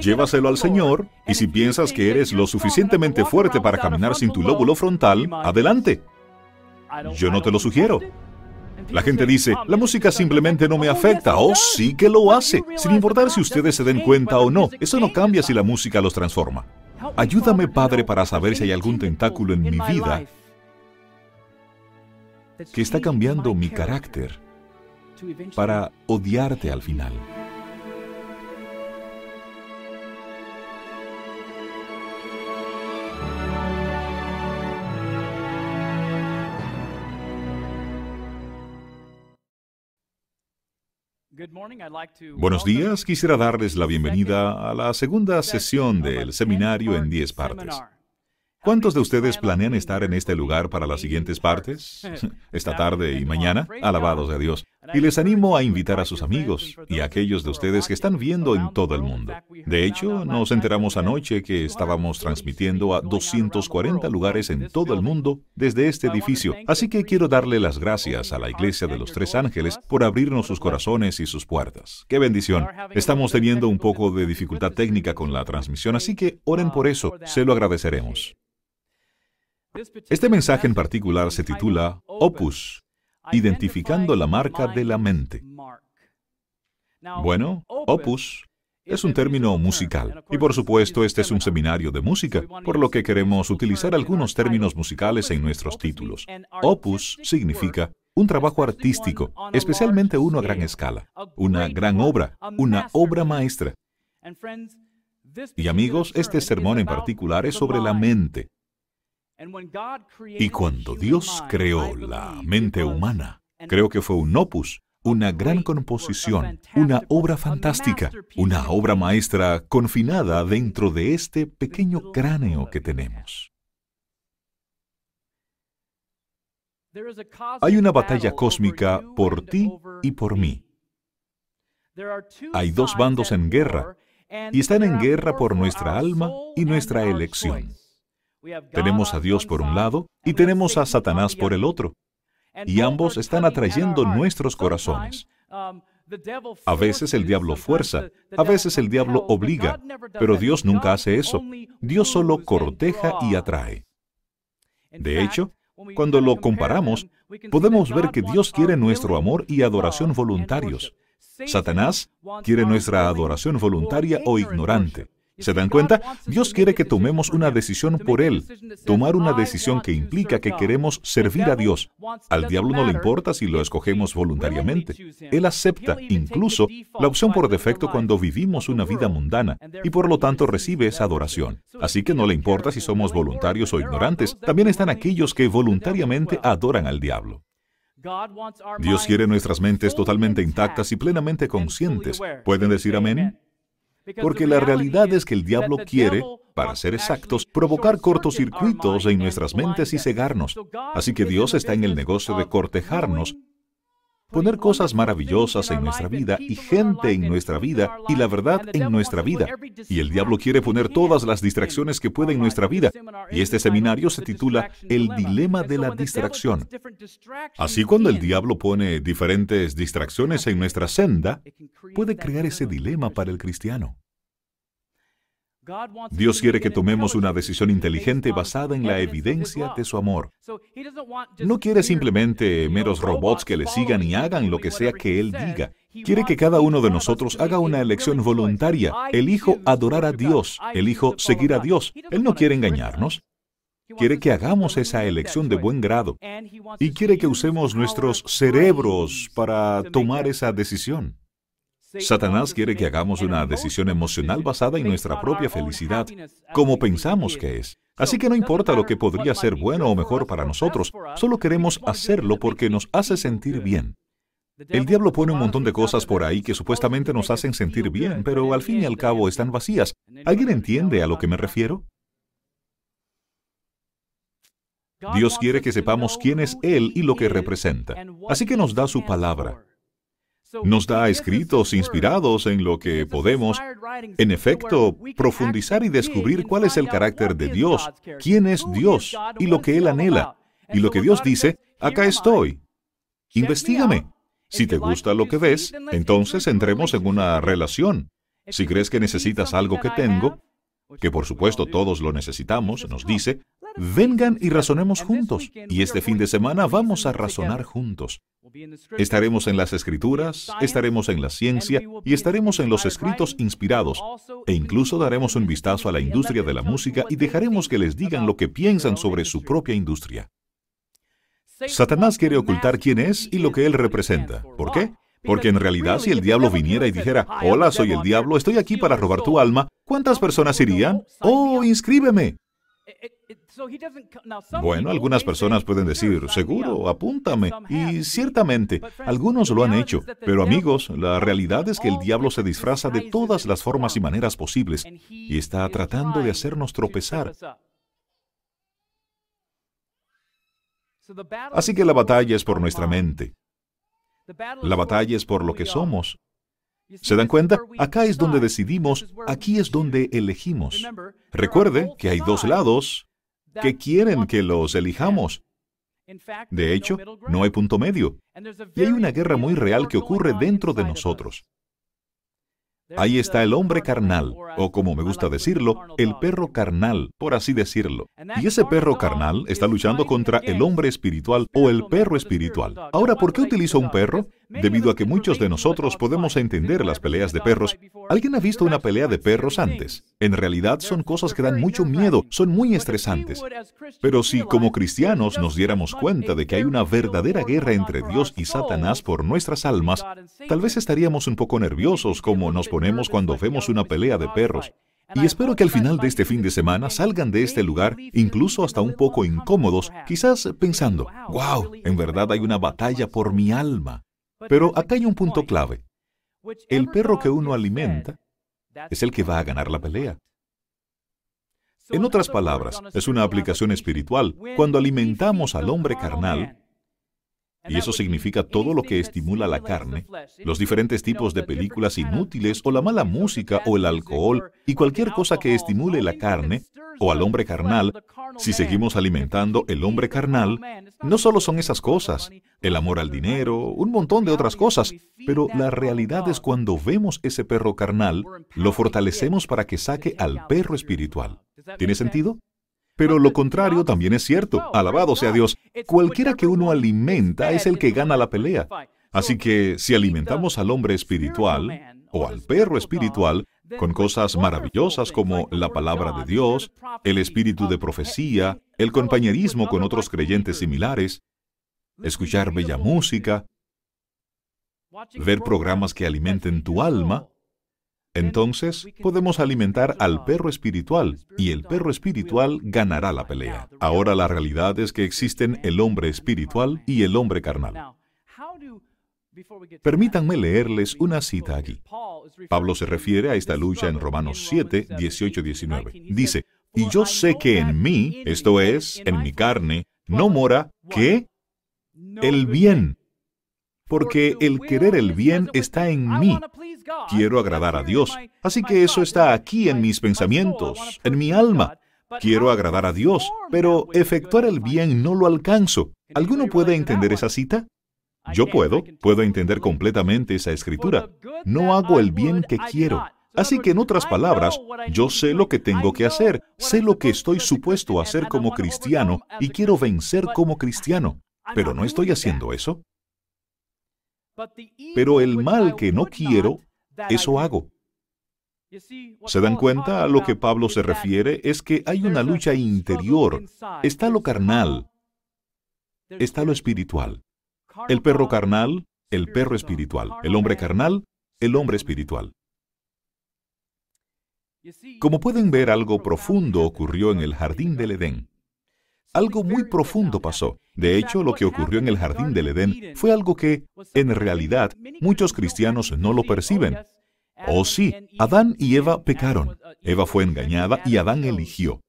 llévaselo al Señor y si piensas que eres lo suficientemente fuerte para caminar sin tu lóbulo frontal, adelante. Yo no te lo sugiero. La gente dice, la música simplemente no me afecta. Oh, sí que lo hace. Sin importar si ustedes se den cuenta o no, eso no cambia si la música los transforma. Ayúdame, Padre, para saber si hay algún tentáculo en mi vida que está cambiando mi carácter para odiarte al final. Buenos días, quisiera darles la bienvenida a la segunda sesión del seminario en 10 partes. ¿Cuántos de ustedes planean estar en este lugar para las siguientes partes? Esta tarde y mañana, alabados de Dios. Y les animo a invitar a sus amigos y a aquellos de ustedes que están viendo en todo el mundo. De hecho, nos enteramos anoche que estábamos transmitiendo a 240 lugares en todo el mundo desde este edificio. Así que quiero darle las gracias a la Iglesia de los Tres Ángeles por abrirnos sus corazones y sus puertas. ¡Qué bendición! Estamos teniendo un poco de dificultad técnica con la transmisión, así que oren por eso. Se lo agradeceremos. Este mensaje en particular se titula Opus, identificando la marca de la mente. Bueno, opus es un término musical, y por supuesto este es un seminario de música, por lo que queremos utilizar algunos términos musicales en nuestros títulos. Opus significa un trabajo artístico, especialmente uno a gran escala, una gran obra, una obra maestra. Y amigos, este sermón en particular es sobre la mente, y cuando Dios creó la mente humana, creo que fue un opus, una gran composición, una obra fantástica, una obra maestra confinada dentro de este pequeño cráneo que tenemos. Hay una batalla cósmica por ti y por mí. Hay dos bandos en guerra y están en guerra por nuestra alma y nuestra elección. Tenemos a Dios por un lado y tenemos a Satanás por el otro. Y ambos están atrayendo nuestros corazones. A veces el diablo fuerza, a veces el diablo obliga, pero Dios nunca hace eso. Dios solo corteja y atrae. De hecho, cuando lo comparamos, podemos ver que Dios quiere nuestro amor y adoración voluntarios. Satanás quiere nuestra adoración voluntaria o ignorante. ¿Se dan cuenta? Dios quiere que tomemos una decisión por Él, tomar una decisión que implica que queremos servir a Dios. Al diablo no le importa si lo escogemos voluntariamente. Él acepta incluso la opción por defecto cuando vivimos una vida mundana y por lo tanto recibe esa adoración. Así que no le importa si somos voluntarios o ignorantes. También están aquellos que voluntariamente adoran al diablo. Dios quiere nuestras mentes totalmente intactas y plenamente conscientes. ¿Pueden decir amén? Porque la realidad es que el diablo quiere, para ser exactos, provocar cortocircuitos en nuestras mentes y cegarnos. Así que Dios está en el negocio de cortejarnos, poner cosas maravillosas en nuestra vida y gente en nuestra vida y la verdad en nuestra vida. Y el diablo quiere poner todas las distracciones que puede en nuestra vida. Y este seminario se titula El dilema de la distracción. Así cuando el diablo pone diferentes distracciones en nuestra senda, puede crear ese dilema para el cristiano. Dios quiere que tomemos una decisión inteligente basada en la evidencia de su amor. No quiere simplemente meros robots que le sigan y hagan lo que sea que Él diga. Quiere que cada uno de nosotros haga una elección voluntaria. Elijo adorar a Dios. Elijo seguir a Dios. Él no quiere engañarnos. Quiere que hagamos esa elección de buen grado. Y quiere que usemos nuestros cerebros para tomar esa decisión. Satanás quiere que hagamos una decisión emocional basada en nuestra propia felicidad, como pensamos que es. Así que no importa lo que podría ser bueno o mejor para nosotros, solo queremos hacerlo porque nos hace sentir bien. El diablo pone un montón de cosas por ahí que supuestamente nos hacen sentir bien, pero al fin y al cabo están vacías. ¿Alguien entiende a lo que me refiero? Dios quiere que sepamos quién es Él y lo que representa. Así que nos da su palabra. Nos da escritos inspirados en lo que podemos, en efecto, profundizar y descubrir cuál es el carácter de Dios, quién es Dios y lo que Él anhela. Y lo que Dios dice, acá estoy. Investígame. Si te gusta lo que ves, entonces entremos en una relación. Si crees que necesitas algo que tengo, que por supuesto todos lo necesitamos, nos dice, vengan y razonemos juntos. Y este fin de semana vamos a razonar juntos. Estaremos en las escrituras, estaremos en la ciencia y estaremos en los escritos inspirados. E incluso daremos un vistazo a la industria de la música y dejaremos que les digan lo que piensan sobre su propia industria. Satanás quiere ocultar quién es y lo que él representa. ¿Por qué? Porque en realidad si el diablo viniera y dijera, hola, soy el diablo, estoy aquí para robar tu alma, ¿cuántas personas irían? Oh, inscríbeme. Bueno, algunas personas pueden decir, seguro, apúntame. Y ciertamente, algunos lo han hecho. Pero amigos, la realidad es que el diablo se disfraza de todas las formas y maneras posibles y está tratando de hacernos tropezar. Así que la batalla es por nuestra mente. La batalla es por lo que somos. ¿Se dan cuenta? Acá es donde decidimos, aquí es donde elegimos. Recuerde que hay dos lados que quieren que los elijamos. De hecho, no hay punto medio. Y hay una guerra muy real que ocurre dentro de nosotros. Ahí está el hombre carnal, o como me gusta decirlo, el perro carnal, por así decirlo. Y ese perro carnal está luchando contra el hombre espiritual o el perro espiritual. Ahora, ¿por qué utilizo un perro? Debido a que muchos de nosotros podemos entender las peleas de perros. ¿Alguien ha visto una pelea de perros antes? En realidad son cosas que dan mucho miedo, son muy estresantes. Pero si como cristianos nos diéramos cuenta de que hay una verdadera guerra entre Dios y Satanás por nuestras almas, tal vez estaríamos un poco nerviosos como nos cuando vemos una pelea de perros. Y espero que al final de este fin de semana salgan de este lugar incluso hasta un poco incómodos, quizás pensando, wow, en verdad hay una batalla por mi alma. Pero acá hay un punto clave. El perro que uno alimenta es el que va a ganar la pelea. En otras palabras, es una aplicación espiritual. Cuando alimentamos al hombre carnal, y eso significa todo lo que estimula la carne, los diferentes tipos de películas inútiles o la mala música o el alcohol y cualquier cosa que estimule la carne o al hombre carnal, si seguimos alimentando el hombre carnal, no solo son esas cosas, el amor al dinero, un montón de otras cosas, pero la realidad es cuando vemos ese perro carnal, lo fortalecemos para que saque al perro espiritual. ¿Tiene sentido? Pero lo contrario también es cierto. Alabado sea Dios. Cualquiera que uno alimenta es el que gana la pelea. Así que si alimentamos al hombre espiritual o al perro espiritual con cosas maravillosas como la palabra de Dios, el espíritu de profecía, el compañerismo con otros creyentes similares, escuchar bella música, ver programas que alimenten tu alma, entonces podemos alimentar al perro espiritual y el perro espiritual ganará la pelea. Ahora la realidad es que existen el hombre espiritual y el hombre carnal. Permítanme leerles una cita aquí. Pablo se refiere a esta lucha en Romanos 7, 18 19. Dice, y yo sé que en mí, esto es, en mi carne, no mora, ¿qué? El bien. Porque el querer el bien está en mí, Quiero agradar a Dios. Así que eso está aquí en mis pensamientos, en mi alma. Quiero agradar a Dios, pero efectuar el bien no lo alcanzo. ¿Alguno puede entender esa cita? Yo puedo, puedo entender completamente esa escritura. No hago el bien que quiero. Así que en otras palabras, yo sé lo que tengo que hacer, sé lo que estoy supuesto a hacer como cristiano y quiero vencer como cristiano. Pero no estoy haciendo eso. Pero el mal que no quiero, eso hago. ¿Se dan cuenta? A lo que Pablo se refiere es que hay una lucha interior. Está lo carnal, está lo espiritual. El perro carnal, el perro espiritual. El hombre carnal, el hombre espiritual. Como pueden ver, algo profundo ocurrió en el jardín del Edén. Algo muy profundo pasó. De hecho, lo que ocurrió en el jardín del Edén fue algo que, en realidad, muchos cristianos no lo perciben. Oh sí, Adán y Eva pecaron. Eva fue engañada y Adán eligió.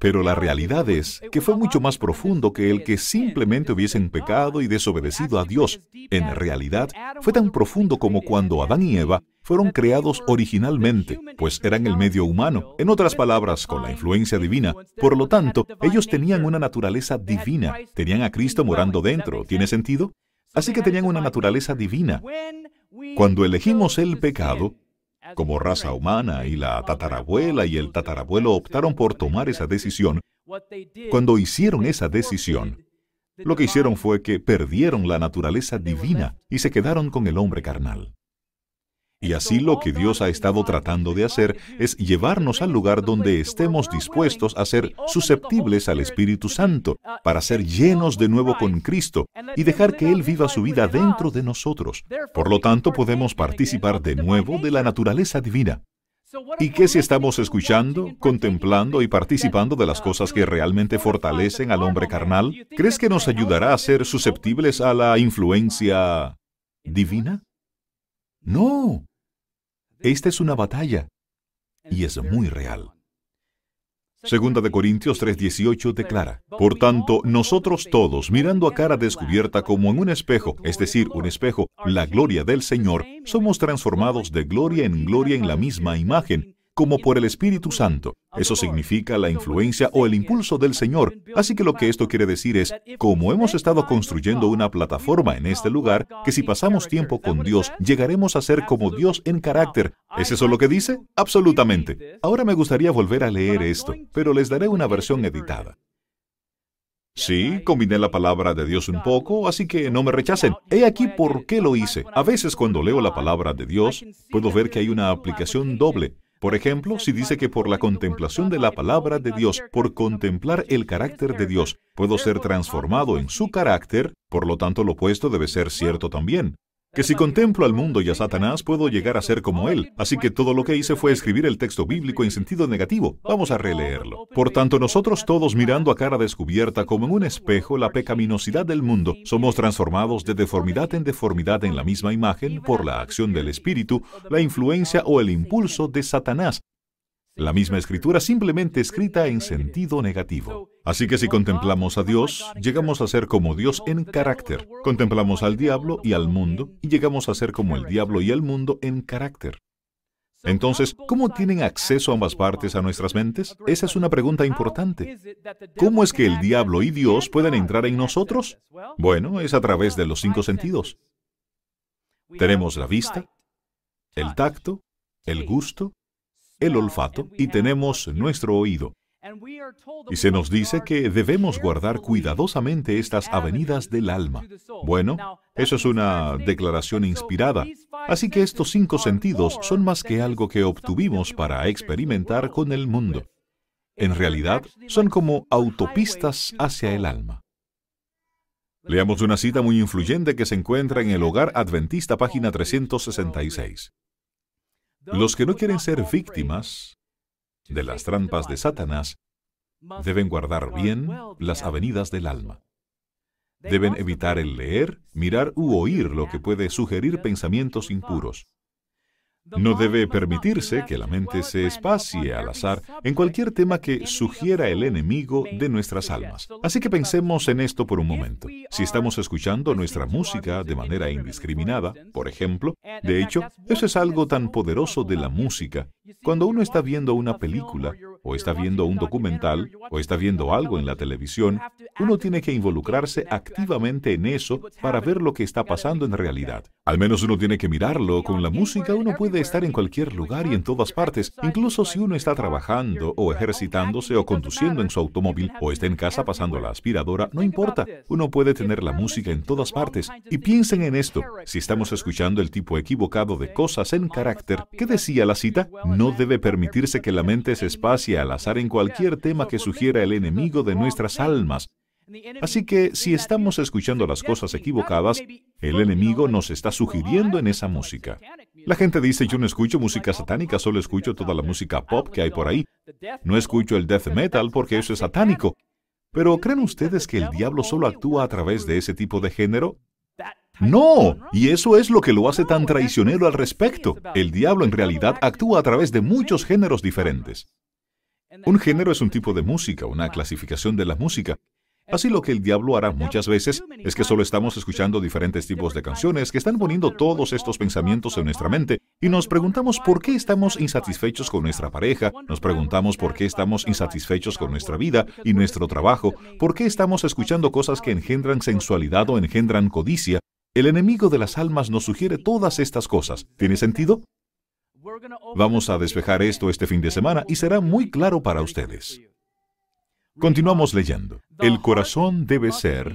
Pero la realidad es que fue mucho más profundo que el que simplemente hubiesen pecado y desobedecido a Dios. En realidad, fue tan profundo como cuando Adán y Eva fueron creados originalmente, pues eran el medio humano, en otras palabras, con la influencia divina. Por lo tanto, ellos tenían una naturaleza divina, tenían a Cristo morando dentro. ¿Tiene sentido? Así que tenían una naturaleza divina. Cuando elegimos el pecado, como raza humana y la tatarabuela y el tatarabuelo optaron por tomar esa decisión, cuando hicieron esa decisión, lo que hicieron fue que perdieron la naturaleza divina y se quedaron con el hombre carnal. Y así lo que Dios ha estado tratando de hacer es llevarnos al lugar donde estemos dispuestos a ser susceptibles al Espíritu Santo, para ser llenos de nuevo con Cristo y dejar que Él viva su vida dentro de nosotros. Por lo tanto, podemos participar de nuevo de la naturaleza divina. ¿Y qué si estamos escuchando, contemplando y participando de las cosas que realmente fortalecen al hombre carnal? ¿Crees que nos ayudará a ser susceptibles a la influencia divina? No. Esta es una batalla y es muy real. Segunda de Corintios 3:18 declara, Por tanto, nosotros todos, mirando a cara descubierta como en un espejo, es decir, un espejo, la gloria del Señor, somos transformados de gloria en gloria en la misma imagen, como por el Espíritu Santo. Eso significa la influencia o el impulso del Señor. Así que lo que esto quiere decir es, como hemos estado construyendo una plataforma en este lugar, que si pasamos tiempo con Dios, llegaremos a ser como Dios en carácter. ¿Es eso lo que dice? Absolutamente. Ahora me gustaría volver a leer esto, pero les daré una versión editada. Sí, combiné la palabra de Dios un poco, así que no me rechacen. He aquí por qué lo hice. A veces cuando leo la palabra de Dios, puedo ver que hay una aplicación doble. Por ejemplo, si dice que por la contemplación de la palabra de Dios, por contemplar el carácter de Dios, puedo ser transformado en su carácter, por lo tanto lo opuesto debe ser cierto también que si contemplo al mundo y a Satanás puedo llegar a ser como él. Así que todo lo que hice fue escribir el texto bíblico en sentido negativo. Vamos a releerlo. Por tanto, nosotros todos mirando a cara descubierta como en un espejo la pecaminosidad del mundo, somos transformados de deformidad en deformidad en la misma imagen por la acción del Espíritu, la influencia o el impulso de Satanás, la misma escritura simplemente escrita en sentido negativo. Así que si contemplamos a Dios, llegamos a ser como Dios en carácter. Contemplamos al diablo y al mundo y llegamos a ser como el diablo y el mundo en carácter. Entonces, ¿cómo tienen acceso ambas partes a nuestras mentes? Esa es una pregunta importante. ¿Cómo es que el diablo y Dios pueden entrar en nosotros? Bueno, es a través de los cinco sentidos. Tenemos la vista, el tacto, el gusto, el olfato y tenemos nuestro oído. Y se nos dice que debemos guardar cuidadosamente estas avenidas del alma. Bueno, eso es una declaración inspirada. Así que estos cinco sentidos son más que algo que obtuvimos para experimentar con el mundo. En realidad, son como autopistas hacia el alma. Leamos una cita muy influyente que se encuentra en el Hogar Adventista, página 366. Los que no quieren ser víctimas de las trampas de Satanás deben guardar bien las avenidas del alma. Deben evitar el leer, mirar u oír lo que puede sugerir pensamientos impuros. No debe permitirse que la mente se espacie al azar en cualquier tema que sugiera el enemigo de nuestras almas. Así que pensemos en esto por un momento. Si estamos escuchando nuestra música de manera indiscriminada, por ejemplo, de hecho, eso es algo tan poderoso de la música. Cuando uno está viendo una película, o está viendo un documental, o está viendo algo en la televisión, uno tiene que involucrarse activamente en eso para ver lo que está pasando en realidad. Al menos uno tiene que mirarlo. Con la música uno puede estar en cualquier lugar y en todas partes, incluso si uno está trabajando o ejercitándose o conduciendo en su automóvil o está en casa pasando la aspiradora, no importa. Uno puede tener la música en todas partes. Y piensen en esto. Si estamos escuchando el tipo equivocado de cosas en carácter, ¿qué decía la cita? No debe permitirse que la mente se espacie al azar en cualquier tema que sugiera el enemigo de nuestras almas. Así que si estamos escuchando las cosas equivocadas, el enemigo nos está sugiriendo en esa música. La gente dice, yo no escucho música satánica, solo escucho toda la música pop que hay por ahí. No escucho el death metal porque eso es satánico. Pero ¿creen ustedes que el diablo solo actúa a través de ese tipo de género? No, y eso es lo que lo hace tan traicionero al respecto. El diablo en realidad actúa a través de muchos géneros diferentes. Un género es un tipo de música, una clasificación de la música. Así lo que el diablo hará muchas veces es que solo estamos escuchando diferentes tipos de canciones que están poniendo todos estos pensamientos en nuestra mente y nos preguntamos por qué estamos insatisfechos con nuestra pareja, nos preguntamos por qué estamos insatisfechos con nuestra vida y nuestro trabajo, por qué estamos escuchando cosas que engendran sensualidad o engendran codicia. El enemigo de las almas nos sugiere todas estas cosas. ¿Tiene sentido? Vamos a despejar esto este fin de semana y será muy claro para ustedes. Continuamos leyendo. El corazón debe ser,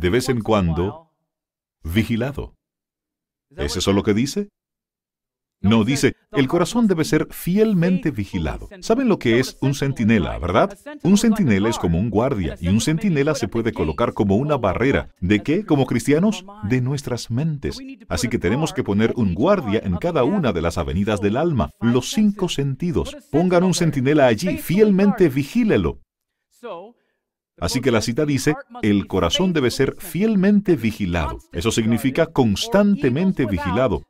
de vez en cuando, vigilado. ¿Es eso lo que dice? No, dice, el corazón debe ser fielmente vigilado. ¿Saben lo que es un centinela, verdad? Un centinela es como un guardia y un centinela se puede colocar como una barrera. ¿De qué? Como cristianos, de nuestras mentes. Así que tenemos que poner un guardia en cada una de las avenidas del alma, los cinco sentidos. Pongan un centinela allí, fielmente vigílelo. Así que la cita dice, el corazón debe ser fielmente vigilado. Eso significa constantemente vigilado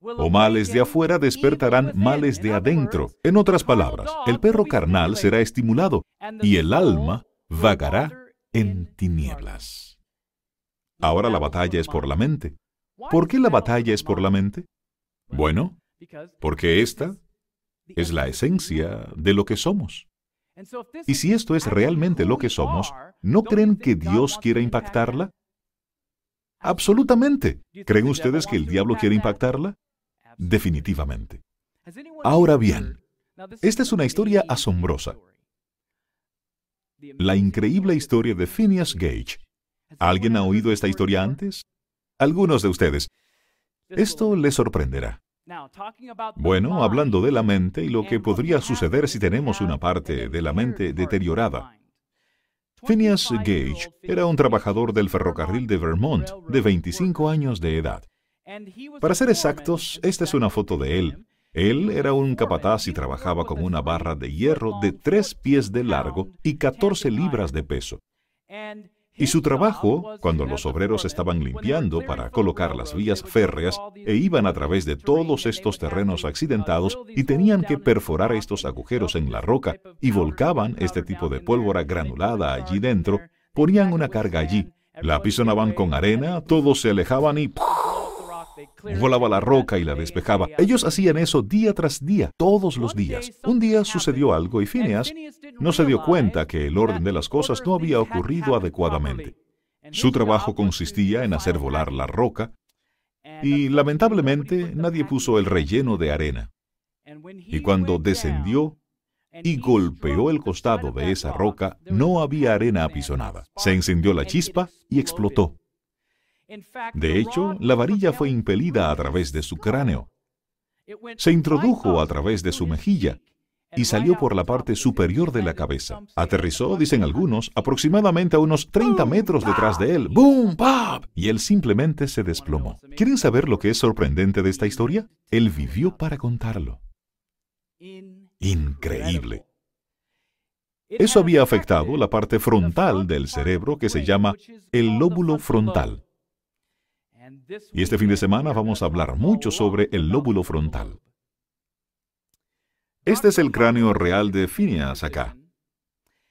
o males de afuera despertarán males de adentro. En otras palabras, el perro carnal será estimulado y el alma vagará en tinieblas. Ahora la batalla es por la mente. ¿Por qué la batalla es por la mente? Bueno, porque esta es la esencia de lo que somos. Y si esto es realmente lo que somos, ¿no creen que Dios quiere impactarla? Absolutamente. ¿Creen ustedes que el diablo quiere impactarla? Definitivamente. Ahora bien, esta es una historia asombrosa. La increíble historia de Phineas Gage. ¿Alguien ha oído esta historia antes? Algunos de ustedes. Esto les sorprenderá. Bueno, hablando de la mente y lo que podría suceder si tenemos una parte de la mente deteriorada. Phineas Gage era un trabajador del ferrocarril de Vermont de 25 años de edad. Para ser exactos, esta es una foto de él. Él era un capataz y trabajaba con una barra de hierro de tres pies de largo y 14 libras de peso. Y su trabajo, cuando los obreros estaban limpiando para colocar las vías férreas e iban a través de todos estos terrenos accidentados y tenían que perforar estos agujeros en la roca y volcaban este tipo de pólvora granulada allí dentro, ponían una carga allí, la apisonaban con arena, todos se alejaban y volaba la roca y la despejaba. Ellos hacían eso día tras día, todos los días. Un día sucedió algo y Phineas no se dio cuenta que el orden de las cosas no había ocurrido adecuadamente. Su trabajo consistía en hacer volar la roca y lamentablemente nadie puso el relleno de arena. Y cuando descendió y golpeó el costado de esa roca, no había arena apisonada. Se encendió la chispa y explotó. De hecho, la varilla fue impelida a través de su cráneo. Se introdujo a través de su mejilla y salió por la parte superior de la cabeza. Aterrizó, dicen algunos, aproximadamente a unos 30 metros detrás de él. ¡Boom! ¡Pap! Y él simplemente se desplomó. ¿Quieren saber lo que es sorprendente de esta historia? Él vivió para contarlo. Increíble. Eso había afectado la parte frontal del cerebro que se llama el lóbulo frontal. Y este fin de semana vamos a hablar mucho sobre el lóbulo frontal. Este es el cráneo real de Phineas acá.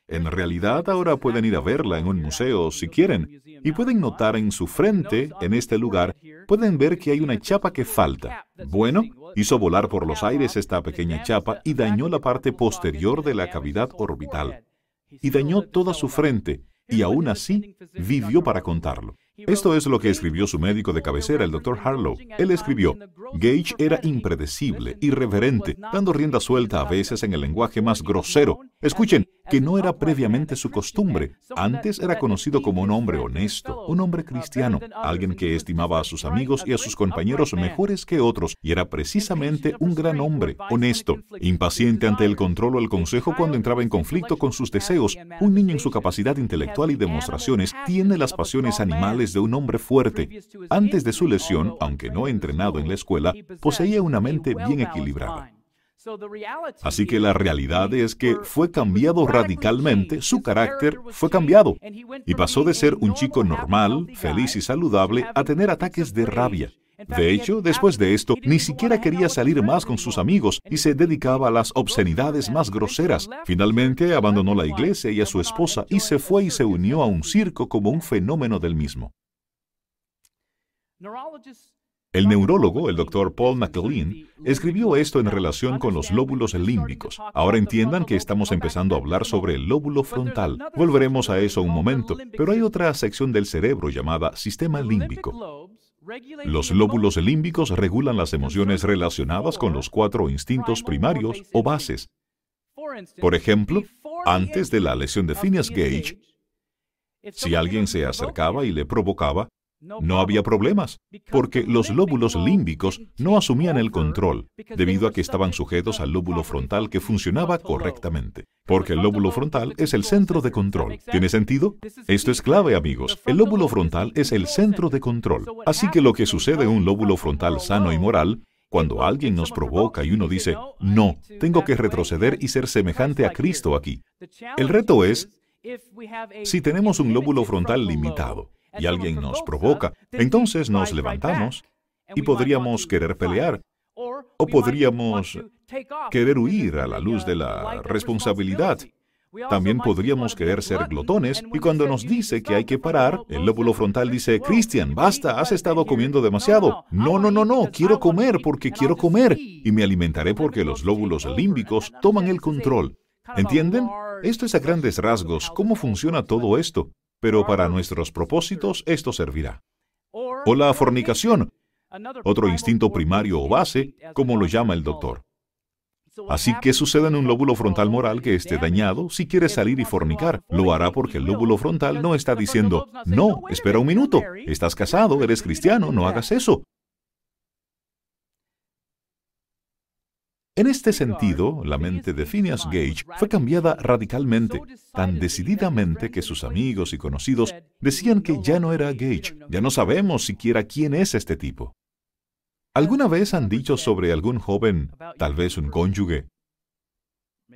En realidad ahora pueden ir a verla en un museo si quieren y pueden notar en su frente, en este lugar, pueden ver que hay una chapa que falta. Bueno, hizo volar por los aires esta pequeña chapa y dañó la parte posterior de la cavidad orbital. Y dañó toda su frente y aún así vivió para contarlo. Esto es lo que escribió su médico de cabecera, el Dr. Harlow. Él escribió, Gage era impredecible, irreverente, dando rienda suelta a veces en el lenguaje más grosero. Escuchen, que no era previamente su costumbre. Antes era conocido como un hombre honesto, un hombre cristiano, alguien que estimaba a sus amigos y a sus compañeros mejores que otros, y era precisamente un gran hombre, honesto, impaciente ante el control o el consejo cuando entraba en conflicto con sus deseos. Un niño en su capacidad intelectual y demostraciones tiene las pasiones animales de un hombre fuerte. Antes de su lesión, aunque no entrenado en la escuela, poseía una mente bien equilibrada. Así que la realidad es que fue cambiado radicalmente, su carácter fue cambiado y pasó de ser un chico normal, feliz y saludable a tener ataques de rabia. De hecho, después de esto, ni siquiera quería salir más con sus amigos y se dedicaba a las obscenidades más groseras. Finalmente abandonó la iglesia y a su esposa y se fue y se unió a un circo como un fenómeno del mismo. El neurólogo, el doctor Paul McLean, escribió esto en relación con los lóbulos límbicos. Ahora entiendan que estamos empezando a hablar sobre el lóbulo frontal. Volveremos a eso un momento, pero hay otra sección del cerebro llamada sistema límbico. Los lóbulos límbicos regulan las emociones relacionadas con los cuatro instintos primarios o bases. Por ejemplo, antes de la lesión de Phineas Gage, si alguien se acercaba y le provocaba, no había problemas, porque los lóbulos límbicos no asumían el control, debido a que estaban sujetos al lóbulo frontal que funcionaba correctamente. Porque el lóbulo frontal es el centro de control. ¿Tiene sentido? Esto es clave, amigos. El lóbulo frontal es el centro de control. Así que lo que sucede en un lóbulo frontal sano y moral cuando alguien nos provoca y uno dice, no, tengo que retroceder y ser semejante a Cristo aquí. El reto es, si tenemos un lóbulo frontal limitado, y alguien nos provoca, entonces nos levantamos y podríamos querer pelear o podríamos querer huir a la luz de la responsabilidad. También podríamos querer ser glotones y cuando nos dice que hay que parar, el lóbulo frontal dice, Cristian, basta, has estado comiendo demasiado. No, no, no, no, quiero comer porque quiero comer y me alimentaré porque los lóbulos límbicos toman el control. ¿Entienden? Esto es a grandes rasgos cómo funciona todo esto pero para nuestros propósitos esto servirá. O la fornicación, otro instinto primario o base, como lo llama el doctor. Así que sucede en un lóbulo frontal moral que esté dañado, si quiere salir y fornicar, lo hará porque el lóbulo frontal no está diciendo, no, espera un minuto, estás casado, eres cristiano, no hagas eso. En este sentido, la mente de Phineas Gage fue cambiada radicalmente, tan decididamente que sus amigos y conocidos decían que ya no era Gage, ya no sabemos siquiera quién es este tipo. ¿Alguna vez han dicho sobre algún joven, tal vez un cónyuge,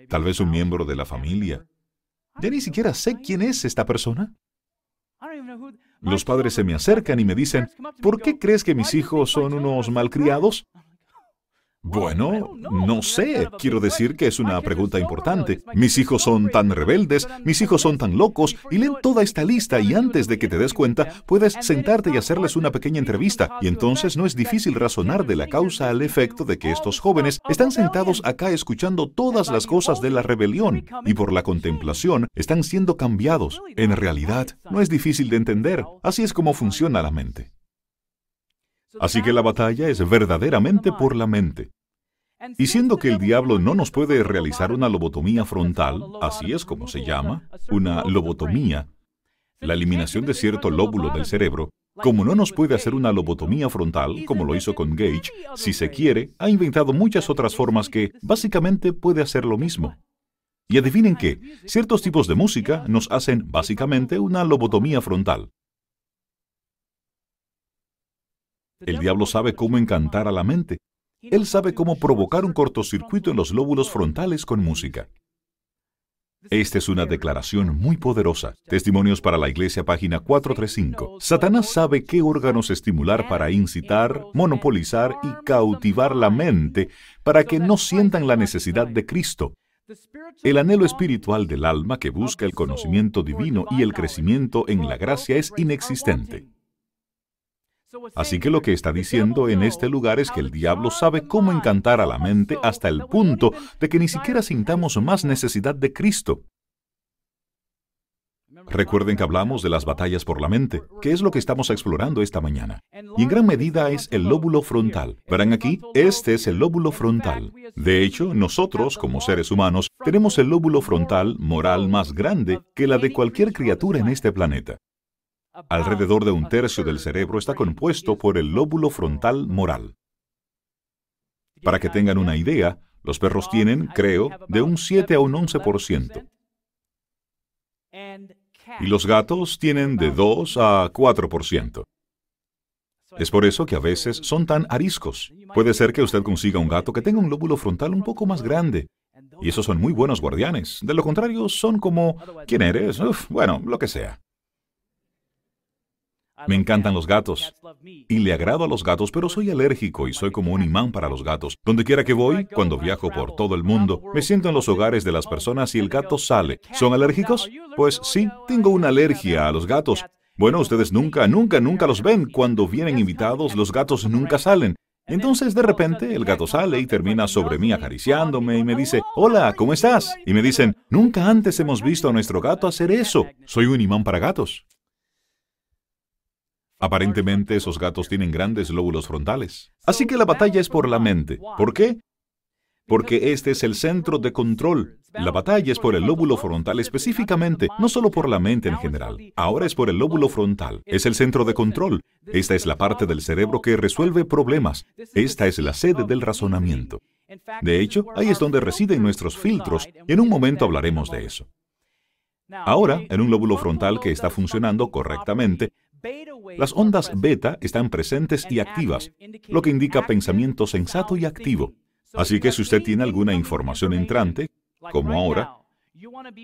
tal vez un miembro de la familia? Ya ni siquiera sé quién es esta persona. Los padres se me acercan y me dicen, ¿por qué crees que mis hijos son unos malcriados? Bueno, no sé. Quiero decir que es una pregunta importante. Mis hijos son tan rebeldes, mis hijos son tan locos, y leen toda esta lista y antes de que te des cuenta, puedes sentarte y hacerles una pequeña entrevista. Y entonces no es difícil razonar de la causa al efecto de que estos jóvenes están sentados acá escuchando todas las cosas de la rebelión y por la contemplación están siendo cambiados. En realidad, no es difícil de entender. Así es como funciona la mente. Así que la batalla es verdaderamente por la mente. Y siendo que el diablo no nos puede realizar una lobotomía frontal, así es como se llama, una lobotomía, la eliminación de cierto lóbulo del cerebro, como no nos puede hacer una lobotomía frontal, como lo hizo con Gage, si se quiere, ha inventado muchas otras formas que básicamente puede hacer lo mismo. Y adivinen qué, ciertos tipos de música nos hacen básicamente una lobotomía frontal. El diablo sabe cómo encantar a la mente. Él sabe cómo provocar un cortocircuito en los lóbulos frontales con música. Esta es una declaración muy poderosa. Testimonios para la Iglesia, página 435. Satanás sabe qué órganos estimular para incitar, monopolizar y cautivar la mente para que no sientan la necesidad de Cristo. El anhelo espiritual del alma que busca el conocimiento divino y el crecimiento en la gracia es inexistente. Así que lo que está diciendo en este lugar es que el diablo sabe cómo encantar a la mente hasta el punto de que ni siquiera sintamos más necesidad de Cristo. Recuerden que hablamos de las batallas por la mente, que es lo que estamos explorando esta mañana. Y en gran medida es el lóbulo frontal. Verán aquí, este es el lóbulo frontal. De hecho, nosotros, como seres humanos, tenemos el lóbulo frontal moral más grande que la de cualquier criatura en este planeta. Alrededor de un tercio del cerebro está compuesto por el lóbulo frontal moral. Para que tengan una idea, los perros tienen, creo, de un 7 a un 11%. Y los gatos tienen de 2 a 4%. Es por eso que a veces son tan ariscos. Puede ser que usted consiga un gato que tenga un lóbulo frontal un poco más grande. Y esos son muy buenos guardianes. De lo contrario, son como, ¿quién eres? bueno, lo que sea. Me encantan los gatos. Y le agrado a los gatos, pero soy alérgico y soy como un imán para los gatos. Donde quiera que voy, cuando viajo por todo el mundo, me siento en los hogares de las personas y el gato sale. ¿Son alérgicos? Pues sí, tengo una alergia a los gatos. Bueno, ustedes nunca, nunca, nunca los ven. Cuando vienen invitados, los gatos nunca salen. Entonces de repente el gato sale y termina sobre mí acariciándome y me dice, hola, ¿cómo estás? Y me dicen, nunca antes hemos visto a nuestro gato hacer eso. Soy un imán para gatos. Aparentemente esos gatos tienen grandes lóbulos frontales. Así que la batalla es por la mente. ¿Por qué? Porque este es el centro de control. La batalla es por el lóbulo frontal específicamente, no solo por la mente en general. Ahora es por el lóbulo frontal. Es el centro de control. Esta es la parte del cerebro que resuelve problemas. Esta es la sede del razonamiento. De hecho, ahí es donde residen nuestros filtros en un momento hablaremos de eso. Ahora, en un lóbulo frontal que está funcionando correctamente, las ondas beta están presentes y activas, lo que indica pensamiento sensato y activo. Así que si usted tiene alguna información entrante, como ahora,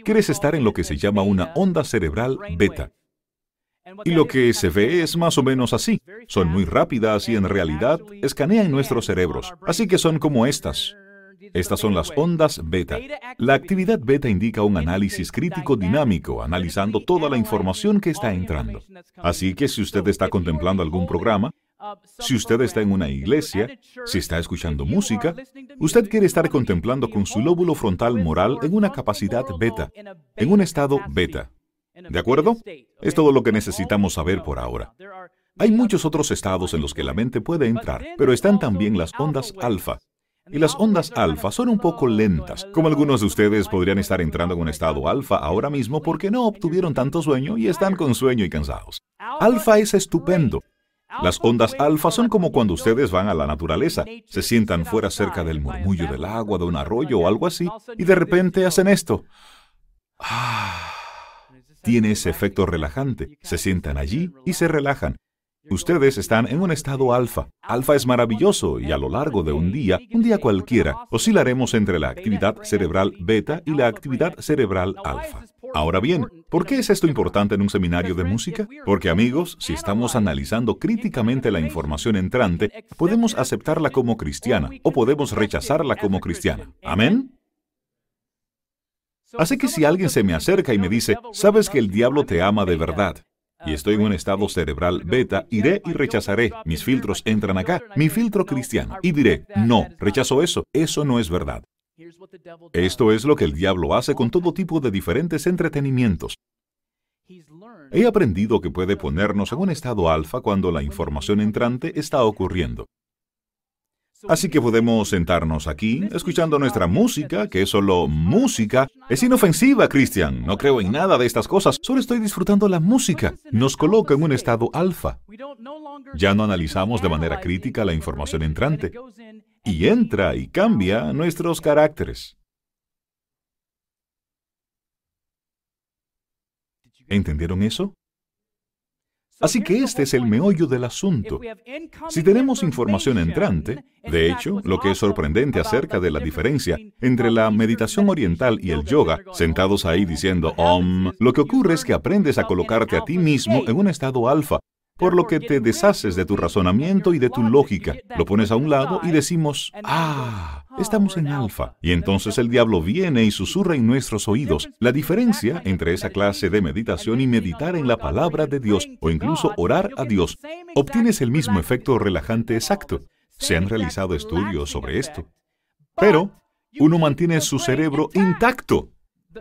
quieres estar en lo que se llama una onda cerebral beta. Y lo que se ve es más o menos así. Son muy rápidas y en realidad escanean nuestros cerebros. Así que son como estas. Estas son las ondas beta. La actividad beta indica un análisis crítico dinámico, analizando toda la información que está entrando. Así que si usted está contemplando algún programa, si usted está en una iglesia, si está escuchando música, usted quiere estar contemplando con su lóbulo frontal moral en una capacidad beta, en un estado beta. ¿De acuerdo? Es todo lo que necesitamos saber por ahora. Hay muchos otros estados en los que la mente puede entrar, pero están también las ondas alfa, y las ondas alfa son un poco lentas, como algunos de ustedes podrían estar entrando en un estado alfa ahora mismo porque no obtuvieron tanto sueño y están con sueño y cansados. Alfa es estupendo. Las ondas alfa son como cuando ustedes van a la naturaleza, se sientan fuera cerca del murmullo del agua, de un arroyo o algo así, y de repente hacen esto. Ah, tiene ese efecto relajante. Se sientan allí y se relajan. Ustedes están en un estado alfa. Alfa es maravilloso y a lo largo de un día, un día cualquiera, oscilaremos entre la actividad cerebral beta y la actividad cerebral alfa. Ahora bien, ¿por qué es esto importante en un seminario de música? Porque amigos, si estamos analizando críticamente la información entrante, podemos aceptarla como cristiana o podemos rechazarla como cristiana. ¿Amén? Así que si alguien se me acerca y me dice, sabes que el diablo te ama de verdad, y estoy en un estado cerebral beta, iré y rechazaré. Mis filtros entran acá, mi filtro cristiano, y diré, no, rechazo eso, eso no es verdad. Esto es lo que el diablo hace con todo tipo de diferentes entretenimientos. He aprendido que puede ponernos en un estado alfa cuando la información entrante está ocurriendo. Así que podemos sentarnos aquí, escuchando nuestra música, que es solo música. Es inofensiva, Christian. No creo en nada de estas cosas. Solo estoy disfrutando la música. Nos coloca en un estado alfa. Ya no analizamos de manera crítica la información entrante. Y entra y cambia nuestros caracteres. ¿Entendieron eso? Así que este es el meollo del asunto. Si tenemos información entrante, de hecho, lo que es sorprendente acerca de la diferencia entre la meditación oriental y el yoga, sentados ahí diciendo Om, lo que ocurre es que aprendes a colocarte a ti mismo en un estado alfa, por lo que te deshaces de tu razonamiento y de tu lógica, lo pones a un lado y decimos, ah, estamos en alfa. Y entonces el diablo viene y susurra en nuestros oídos. La diferencia entre esa clase de meditación y meditar en la palabra de Dios o incluso orar a Dios, obtienes el mismo efecto relajante exacto. Se han realizado estudios sobre esto. Pero uno mantiene su cerebro intacto.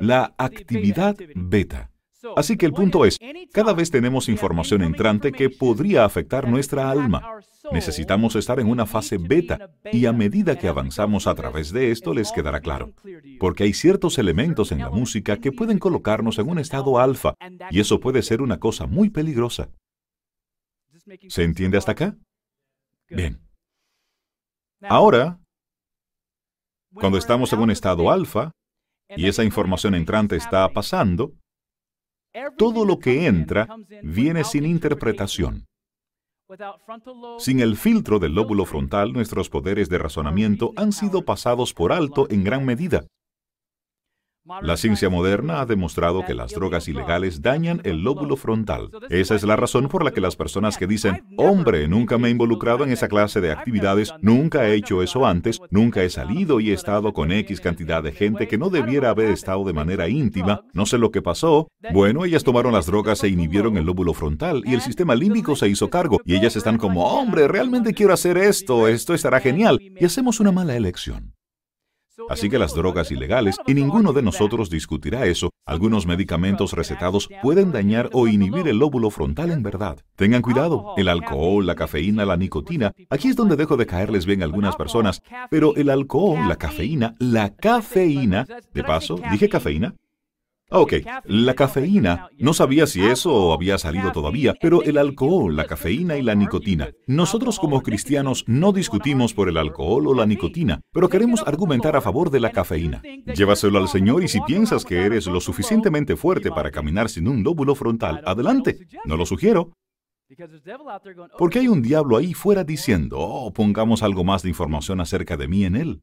La actividad beta. Así que el punto es, cada vez tenemos información entrante que podría afectar nuestra alma. Necesitamos estar en una fase beta y a medida que avanzamos a través de esto les quedará claro. Porque hay ciertos elementos en la música que pueden colocarnos en un estado alfa y eso puede ser una cosa muy peligrosa. ¿Se entiende hasta acá? Bien. Ahora, cuando estamos en un estado alfa y esa información entrante está pasando, todo lo que entra viene sin interpretación. Sin el filtro del lóbulo frontal, nuestros poderes de razonamiento han sido pasados por alto en gran medida. La ciencia moderna ha demostrado que las drogas ilegales dañan el lóbulo frontal. Esa es la razón por la que las personas que dicen, hombre, nunca me he involucrado en esa clase de actividades, nunca he hecho eso antes, nunca he salido y he estado con X cantidad de gente que no debiera haber estado de manera íntima, no sé lo que pasó. Bueno, ellas tomaron las drogas e inhibieron el lóbulo frontal y el sistema límbico se hizo cargo y ellas están como, hombre, realmente quiero hacer esto, esto estará genial y hacemos una mala elección. Así que las drogas ilegales, y ninguno de nosotros discutirá eso, algunos medicamentos recetados pueden dañar o inhibir el lóbulo frontal en verdad. Tengan cuidado, el alcohol, la cafeína, la nicotina, aquí es donde dejo de caerles bien a algunas personas, pero el alcohol, la cafeína, la cafeína, de paso, dije cafeína, Ok, la cafeína, no sabía si eso había salido todavía, pero el alcohol, la cafeína y la nicotina. Nosotros como cristianos no discutimos por el alcohol o la nicotina, pero queremos argumentar a favor de la cafeína. Llévaselo al Señor y si piensas que eres lo suficientemente fuerte para caminar sin un lóbulo frontal, adelante. No lo sugiero. Porque hay un diablo ahí fuera diciendo, oh, pongamos algo más de información acerca de mí en él.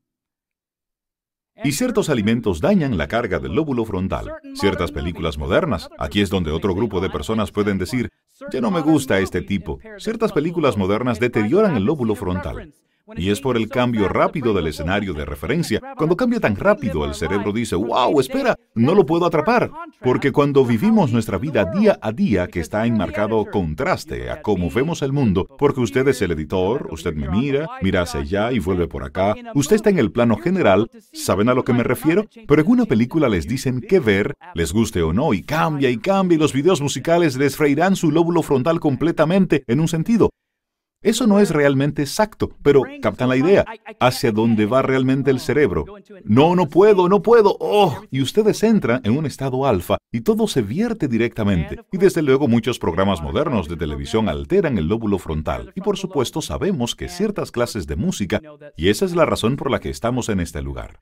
Y ciertos alimentos dañan la carga del lóbulo frontal. Ciertas películas modernas, aquí es donde otro grupo de personas pueden decir, ya no me gusta este tipo. Ciertas películas modernas deterioran el lóbulo frontal. Y es por el cambio rápido del escenario de referencia. Cuando cambia tan rápido, el cerebro dice, wow, espera, no lo puedo atrapar. Porque cuando vivimos nuestra vida día a día, que está en marcado contraste a cómo vemos el mundo, porque usted es el editor, usted me mira, mira hacia allá y vuelve por acá, usted está en el plano general, ¿saben a lo que me refiero? Pero en una película les dicen qué ver, les guste o no, y cambia y cambia, y los videos musicales les freirán su lóbulo frontal completamente en un sentido. Eso no es realmente exacto, pero captan la idea. Hacia dónde va realmente el cerebro. No, no puedo, no puedo. Oh, y ustedes entran en un estado alfa y todo se vierte directamente. Y desde luego muchos programas modernos de televisión alteran el lóbulo frontal. Y por supuesto sabemos que ciertas clases de música, y esa es la razón por la que estamos en este lugar.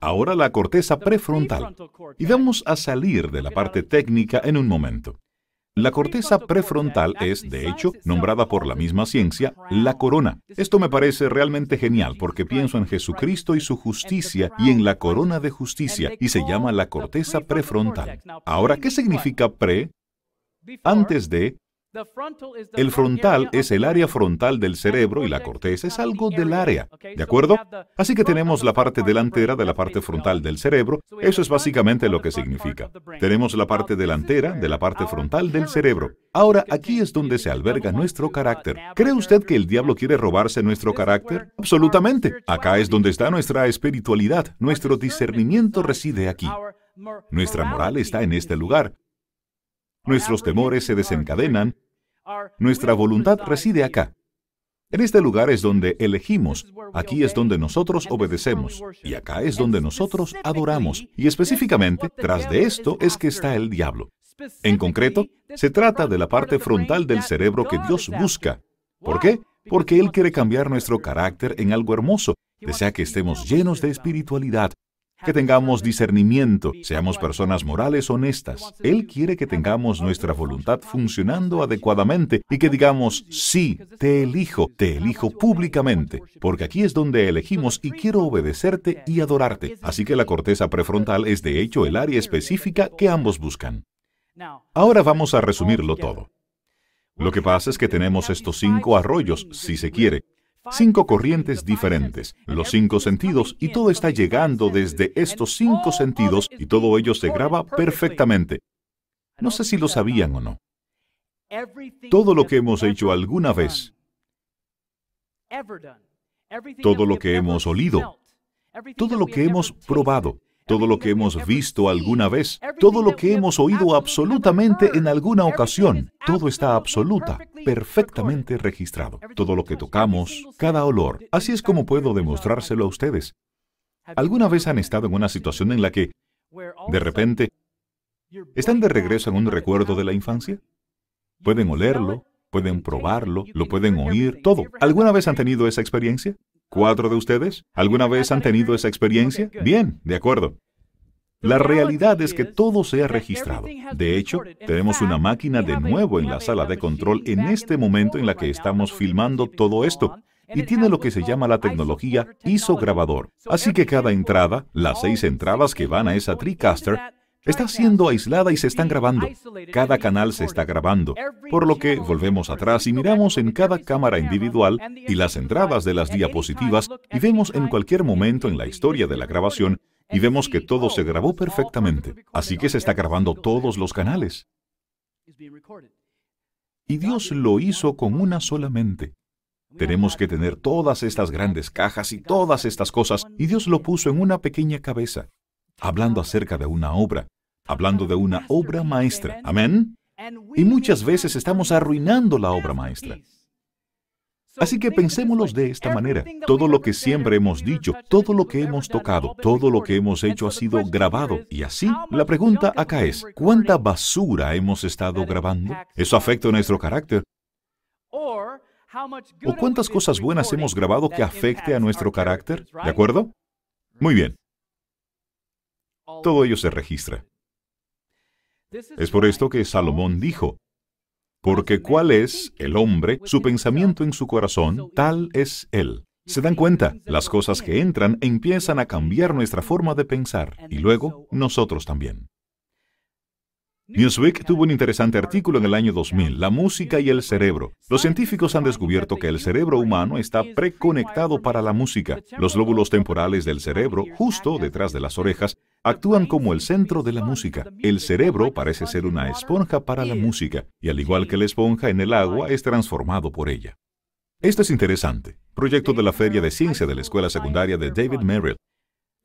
Ahora la corteza prefrontal. Y vamos a salir de la parte técnica en un momento. La corteza prefrontal es, de hecho, nombrada por la misma ciencia, la corona. Esto me parece realmente genial porque pienso en Jesucristo y su justicia y en la corona de justicia y se llama la corteza prefrontal. Ahora, ¿qué significa pre? Antes de el frontal es el área frontal del cerebro y la corteza es algo del área. ¿De acuerdo? Así que tenemos la parte delantera de la parte frontal del cerebro. Eso es básicamente lo que significa. Tenemos la parte delantera de la parte frontal del cerebro. Ahora, aquí es donde se alberga nuestro carácter. ¿Cree usted que el diablo quiere robarse nuestro carácter? Absolutamente. Acá es donde está nuestra espiritualidad. Nuestro discernimiento reside aquí. Nuestra moral está en este lugar. Nuestros temores se desencadenan. Nuestra voluntad reside acá. En este lugar es donde elegimos, aquí es donde nosotros obedecemos, y acá es donde nosotros adoramos. Y específicamente, tras de esto es que está el diablo. En concreto, se trata de la parte frontal del cerebro que Dios busca. ¿Por qué? Porque Él quiere cambiar nuestro carácter en algo hermoso. Desea que estemos llenos de espiritualidad, que tengamos discernimiento, seamos personas morales honestas. Él quiere que tengamos nuestra voluntad funcionando adecuadamente y que digamos, sí, te elijo, te elijo públicamente, porque aquí es donde elegimos y quiero obedecerte y adorarte. Así que la corteza prefrontal es de hecho el área específica que ambos buscan. Ahora vamos a resumirlo todo. Lo que pasa es que tenemos estos cinco arroyos, si se quiere, cinco corrientes diferentes, los cinco sentidos, y todo está llegando desde estos cinco sentidos y todo ello se graba perfectamente. No sé si lo sabían o no. Todo lo que hemos hecho alguna vez, todo lo que hemos olido, todo lo que hemos probado, todo lo que hemos visto alguna vez, todo lo que hemos oído absolutamente en alguna ocasión, todo está absoluta, perfectamente registrado. Todo lo que tocamos, cada olor. Así es como puedo demostrárselo a ustedes. ¿Alguna vez han estado en una situación en la que, de repente, están de regreso en un recuerdo de la infancia? Pueden olerlo, pueden probarlo, lo pueden oír, todo. ¿Alguna vez han tenido esa experiencia? ¿Cuatro de ustedes? ¿Alguna vez han tenido esa experiencia? Bien, de acuerdo. La realidad es que todo se ha registrado. De hecho, tenemos una máquina de nuevo en la sala de control en este momento en la que estamos filmando todo esto. Y tiene lo que se llama la tecnología ISO grabador. Así que cada entrada, las seis entradas que van a esa TriCaster, está siendo aislada y se están grabando. Cada canal se está grabando, por lo que volvemos atrás y miramos en cada cámara individual y las entradas de las diapositivas y vemos en cualquier momento en la historia de la grabación y vemos que todo se grabó perfectamente. Así que se está grabando todos los canales. Y Dios lo hizo con una sola mente. Tenemos que tener todas estas grandes cajas y todas estas cosas, y Dios lo puso en una pequeña cabeza, hablando acerca de una obra, hablando de una obra maestra. Amén. Y muchas veces estamos arruinando la obra maestra. Así que pensémoslo de esta manera. Todo lo que siempre hemos dicho, todo lo que hemos tocado, todo lo que hemos hecho ha sido grabado. Y así, la pregunta acá es, ¿cuánta basura hemos estado grabando? ¿Eso afecta nuestro carácter? ¿O cuántas cosas buenas hemos grabado que afecte a nuestro carácter? ¿De acuerdo? Muy bien. Todo ello se registra. Es por esto que Salomón dijo, porque cuál es el hombre, su pensamiento en su corazón, tal es él. Se dan cuenta, las cosas que entran empiezan a cambiar nuestra forma de pensar y luego nosotros también. Newsweek tuvo un interesante artículo en el año 2000, La música y el cerebro. Los científicos han descubierto que el cerebro humano está preconectado para la música. Los lóbulos temporales del cerebro, justo detrás de las orejas, actúan como el centro de la música. El cerebro parece ser una esponja para la música, y al igual que la esponja en el agua, es transformado por ella. Esto es interesante. Proyecto de la Feria de Ciencia de la Escuela Secundaria de David Merrill.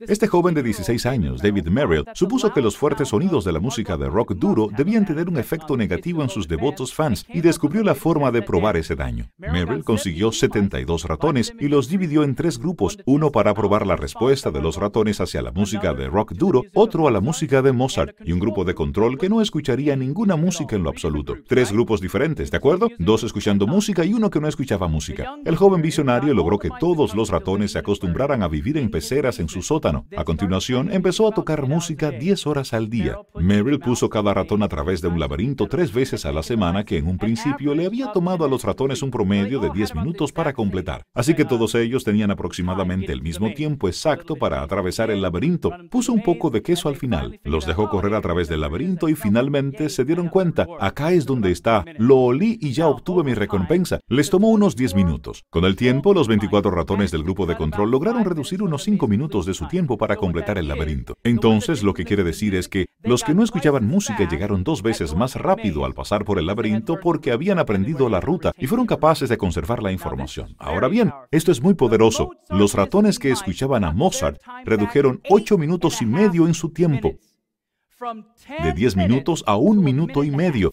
Este joven de 16 años, David Merrill, supuso que los fuertes sonidos de la música de rock duro debían tener un efecto negativo en sus devotos fans y descubrió la forma de probar ese daño. Merrill consiguió 72 ratones y los dividió en tres grupos, uno para probar la respuesta de los ratones hacia la música de rock duro, otro a la música de Mozart y un grupo de control que no escucharía ninguna música en lo absoluto. Tres grupos diferentes, ¿de acuerdo? Dos escuchando música y uno que no escuchaba música. El joven visionario logró que todos los ratones se acostumbraran a vivir en peceras en su sótano a continuación, empezó a tocar música 10 horas al día. Merrill puso cada ratón a través de un laberinto tres veces a la semana que en un principio le había tomado a los ratones un promedio de 10 minutos para completar. Así que todos ellos tenían aproximadamente el mismo tiempo exacto para atravesar el laberinto. Puso un poco de queso al final, los dejó correr a través del laberinto y finalmente se dieron cuenta, acá es donde está, lo olí y ya obtuve mi recompensa. Les tomó unos 10 minutos. Con el tiempo, los 24 ratones del grupo de control lograron reducir unos 5 minutos de su tiempo para completar el laberinto. Entonces, lo que quiere decir es que los que no escuchaban música llegaron dos veces más rápido al pasar por el laberinto porque habían aprendido la ruta y fueron capaces de conservar la información. Ahora bien, esto es muy poderoso. Los ratones que escuchaban a Mozart redujeron ocho minutos y medio en su tiempo, de 10 minutos a un minuto y medio.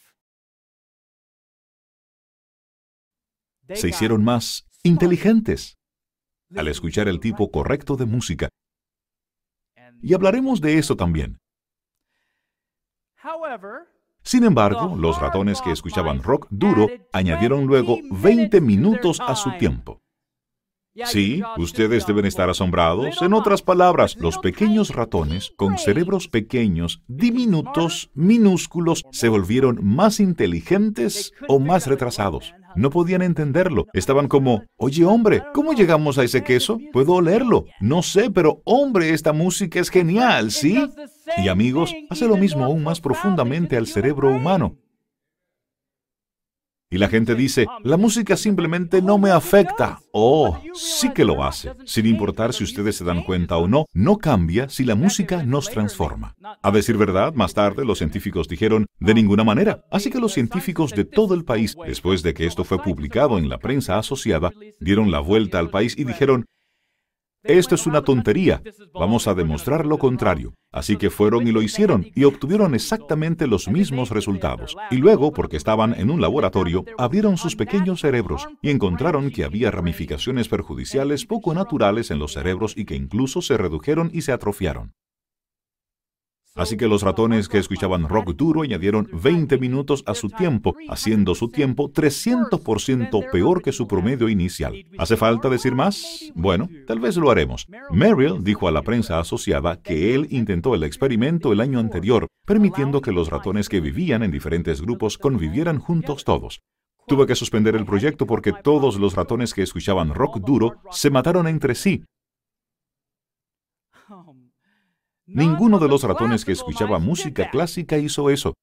Se hicieron más inteligentes al escuchar el tipo correcto de música y hablaremos de eso también. Sin embargo, los ratones que escuchaban rock duro añadieron luego 20 minutos a su tiempo. Sí, ustedes deben estar asombrados. En otras palabras, los pequeños ratones, con cerebros pequeños, diminutos, minúsculos, se volvieron más inteligentes o más retrasados. No podían entenderlo. Estaban como, oye hombre, ¿cómo llegamos a ese queso? Puedo olerlo. No sé, pero hombre, esta música es genial, ¿sí? Y amigos, hace lo mismo aún más profundamente al cerebro humano. Y la gente dice, la música simplemente no me afecta. Oh, sí que lo hace. Sin importar si ustedes se dan cuenta o no, no cambia si la música nos transforma. A decir verdad, más tarde los científicos dijeron, de ninguna manera. Así que los científicos de todo el país, después de que esto fue publicado en la prensa asociada, dieron la vuelta al país y dijeron, esto es una tontería. Vamos a demostrar lo contrario. Así que fueron y lo hicieron y obtuvieron exactamente los mismos resultados. Y luego, porque estaban en un laboratorio, abrieron sus pequeños cerebros y encontraron que había ramificaciones perjudiciales poco naturales en los cerebros y que incluso se redujeron y se atrofiaron. Así que los ratones que escuchaban rock duro añadieron 20 minutos a su tiempo, haciendo su tiempo 300% peor que su promedio inicial. ¿Hace falta decir más? Bueno, tal vez lo haremos. Merrill dijo a la prensa asociada que él intentó el experimento el año anterior, permitiendo que los ratones que vivían en diferentes grupos convivieran juntos todos. Tuve que suspender el proyecto porque todos los ratones que escuchaban rock duro se mataron entre sí, Ninguno de los ratones que escuchaba música clásica hizo eso.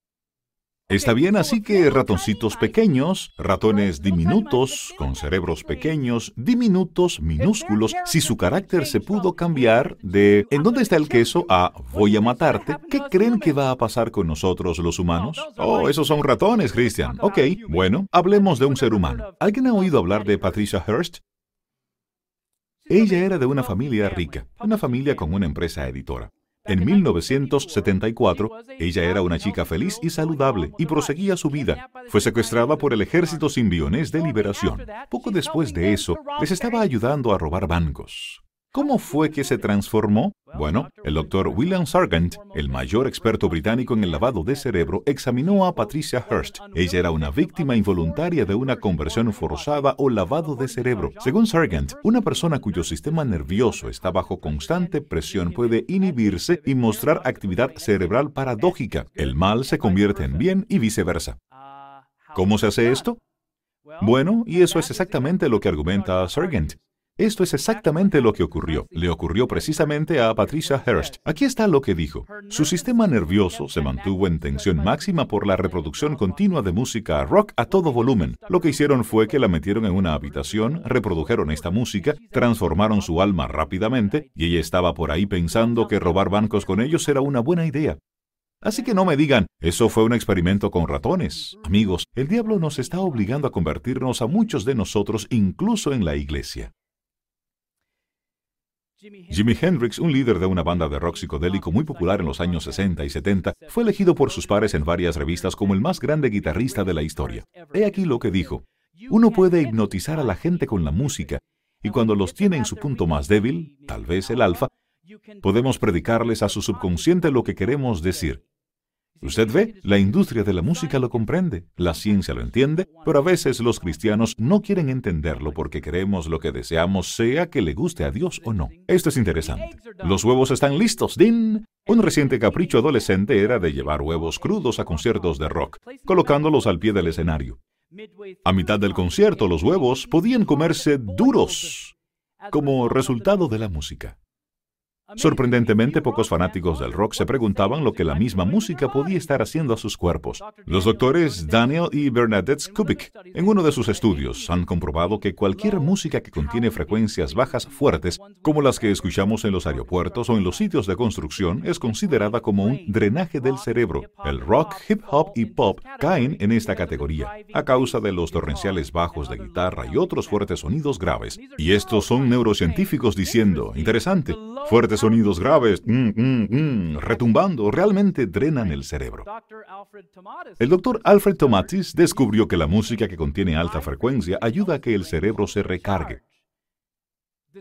Está bien, así que ratoncitos pequeños, ratones diminutos, con cerebros pequeños, diminutos, minúsculos, si su carácter se pudo cambiar de ¿en dónde está el queso? a voy a matarte, ¿qué creen que va a pasar con nosotros los humanos? Oh, esos son ratones, Christian. Ok, bueno, hablemos de un ser humano. ¿Alguien ha oído hablar de Patricia Hearst? Ella era de una familia rica, una familia con una empresa editora. En 1974, ella era una chica feliz y saludable y proseguía su vida. Fue secuestrada por el ejército simbionés de liberación. Poco después de eso, les estaba ayudando a robar bancos. ¿Cómo fue que se transformó? Bueno, el doctor William Sargent, el mayor experto británico en el lavado de cerebro, examinó a Patricia Hearst. Ella era una víctima involuntaria de una conversión forzada o lavado de cerebro. Según Sargent, una persona cuyo sistema nervioso está bajo constante presión puede inhibirse y mostrar actividad cerebral paradójica. El mal se convierte en bien y viceversa. ¿Cómo se hace esto? Bueno, y eso es exactamente lo que argumenta Sargent. Esto es exactamente lo que ocurrió. Le ocurrió precisamente a Patricia Hearst. Aquí está lo que dijo. Su sistema nervioso se mantuvo en tensión máxima por la reproducción continua de música rock a todo volumen. Lo que hicieron fue que la metieron en una habitación, reprodujeron esta música, transformaron su alma rápidamente y ella estaba por ahí pensando que robar bancos con ellos era una buena idea. Así que no me digan, eso fue un experimento con ratones. Amigos, el diablo nos está obligando a convertirnos a muchos de nosotros incluso en la iglesia. Jimi Hendrix, un líder de una banda de rock psicodélico muy popular en los años 60 y 70, fue elegido por sus pares en varias revistas como el más grande guitarrista de la historia. He aquí lo que dijo. Uno puede hipnotizar a la gente con la música, y cuando los tiene en su punto más débil, tal vez el alfa, podemos predicarles a su subconsciente lo que queremos decir. Usted ve, la industria de la música lo comprende, la ciencia lo entiende, pero a veces los cristianos no quieren entenderlo porque queremos lo que deseamos sea que le guste a Dios o no. Esto es interesante. Los huevos están listos, Din. Un reciente capricho adolescente era de llevar huevos crudos a conciertos de rock, colocándolos al pie del escenario. A mitad del concierto los huevos podían comerse duros como resultado de la música. Sorprendentemente, pocos fanáticos del rock se preguntaban lo que la misma música podía estar haciendo a sus cuerpos. Los doctores Daniel y Bernadette Skubik, en uno de sus estudios, han comprobado que cualquier música que contiene frecuencias bajas fuertes, como las que escuchamos en los aeropuertos o en los sitios de construcción, es considerada como un drenaje del cerebro. El rock, hip hop y pop caen en esta categoría, a causa de los torrenciales bajos de guitarra y otros fuertes sonidos graves. Y estos son neurocientíficos diciendo, interesante, fuertes sonidos graves, mm, mm, mm, retumbando, realmente drenan el cerebro. El doctor Alfred Tomatis descubrió que la música que contiene alta frecuencia ayuda a que el cerebro se recargue.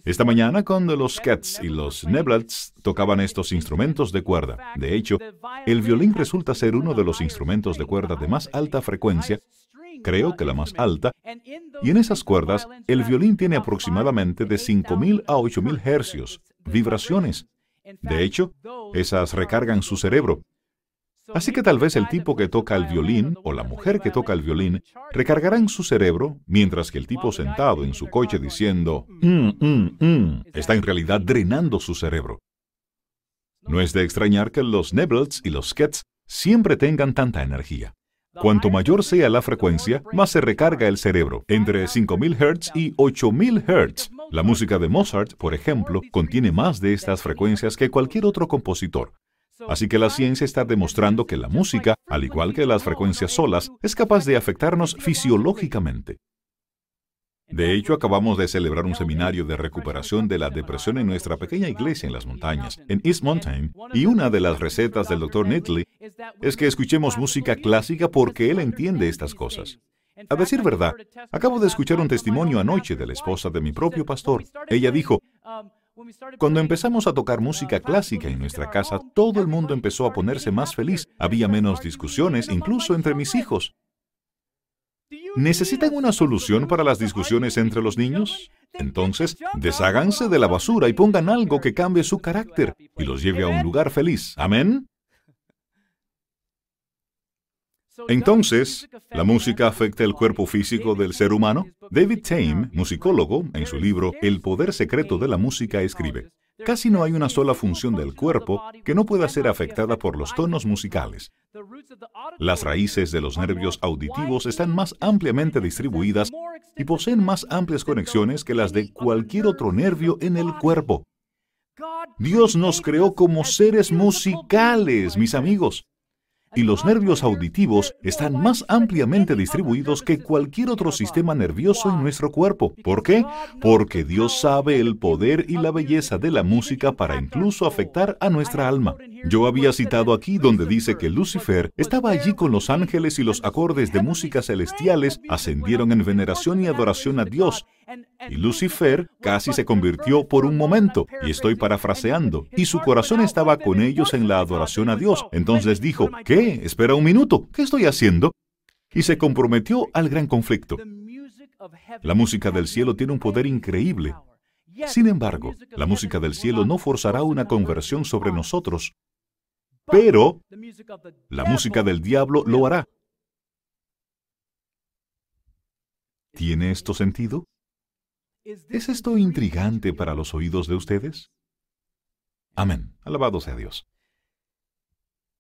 Esta mañana, cuando los Cats y los Neblats tocaban estos instrumentos de cuerda, de hecho, el violín resulta ser uno de los instrumentos de cuerda de más alta frecuencia, creo que la más alta, y en esas cuerdas el violín tiene aproximadamente de 5.000 a 8.000 hercios, vibraciones. De hecho, esas recargan su cerebro. Así que tal vez el tipo que toca el violín o la mujer que toca el violín recargarán su cerebro, mientras que el tipo sentado en su coche diciendo, mm, mm, mm", está en realidad drenando su cerebro. No es de extrañar que los Nebels y los Skets siempre tengan tanta energía. Cuanto mayor sea la frecuencia, más se recarga el cerebro, entre 5000 Hz y 8000 Hz. La música de Mozart, por ejemplo, contiene más de estas frecuencias que cualquier otro compositor. Así que la ciencia está demostrando que la música, al igual que las frecuencias solas, es capaz de afectarnos fisiológicamente. De hecho, acabamos de celebrar un seminario de recuperación de la depresión en nuestra pequeña iglesia en las montañas, en East Mountain, y una de las recetas del Dr. Nitley es que escuchemos música clásica porque él entiende estas cosas. A decir verdad, acabo de escuchar un testimonio anoche de la esposa de mi propio pastor. Ella dijo, cuando empezamos a tocar música clásica en nuestra casa, todo el mundo empezó a ponerse más feliz. Había menos discusiones, incluso entre mis hijos. ¿Necesitan una solución para las discusiones entre los niños? Entonces, desháganse de la basura y pongan algo que cambie su carácter y los lleve a un lugar feliz. Amén. Entonces, ¿la música afecta el cuerpo físico del ser humano? David Tame, musicólogo, en su libro El poder secreto de la música, escribe, Casi no hay una sola función del cuerpo que no pueda ser afectada por los tonos musicales. Las raíces de los nervios auditivos están más ampliamente distribuidas y poseen más amplias conexiones que las de cualquier otro nervio en el cuerpo. Dios nos creó como seres musicales, mis amigos y los nervios auditivos están más ampliamente distribuidos que cualquier otro sistema nervioso en nuestro cuerpo. ¿Por qué? Porque Dios sabe el poder y la belleza de la música para incluso afectar a nuestra alma. Yo había citado aquí donde dice que Lucifer estaba allí con los ángeles y los acordes de música celestiales ascendieron en veneración y adoración a Dios, y Lucifer casi se convirtió por un momento, y estoy parafraseando, y su corazón estaba con ellos en la adoración a Dios. Entonces dijo, ¿qué? Espera un minuto, ¿qué estoy haciendo? Y se comprometió al gran conflicto. La música del cielo tiene un poder increíble. Sin embargo, la música del cielo no forzará una conversión sobre nosotros, pero la música del diablo lo hará. ¿Tiene esto sentido? ¿Es esto intrigante para los oídos de ustedes? Amén. Alabado sea Dios.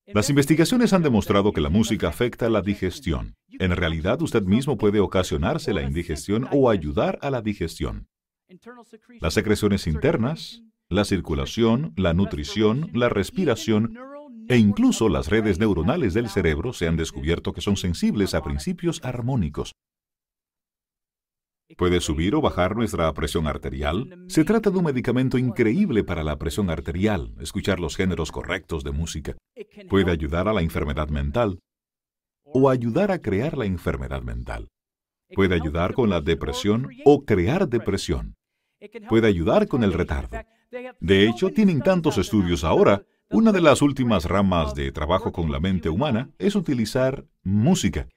Las investigaciones han demostrado que la música afecta la digestión. En realidad, usted mismo puede ocasionarse la indigestión o ayudar a la digestión. Las secreciones internas, la circulación, la nutrición, la respiración e incluso las redes neuronales del cerebro se han descubierto que son sensibles a principios armónicos. Puede subir o bajar nuestra presión arterial. Se trata de un medicamento increíble para la presión arterial, escuchar los géneros correctos de música. Puede ayudar a la enfermedad mental o ayudar a crear la enfermedad mental. Puede ayudar con la depresión o crear depresión. Puede ayudar con el retardo. De hecho, tienen tantos estudios ahora, una de las últimas ramas de trabajo con la mente humana es utilizar música.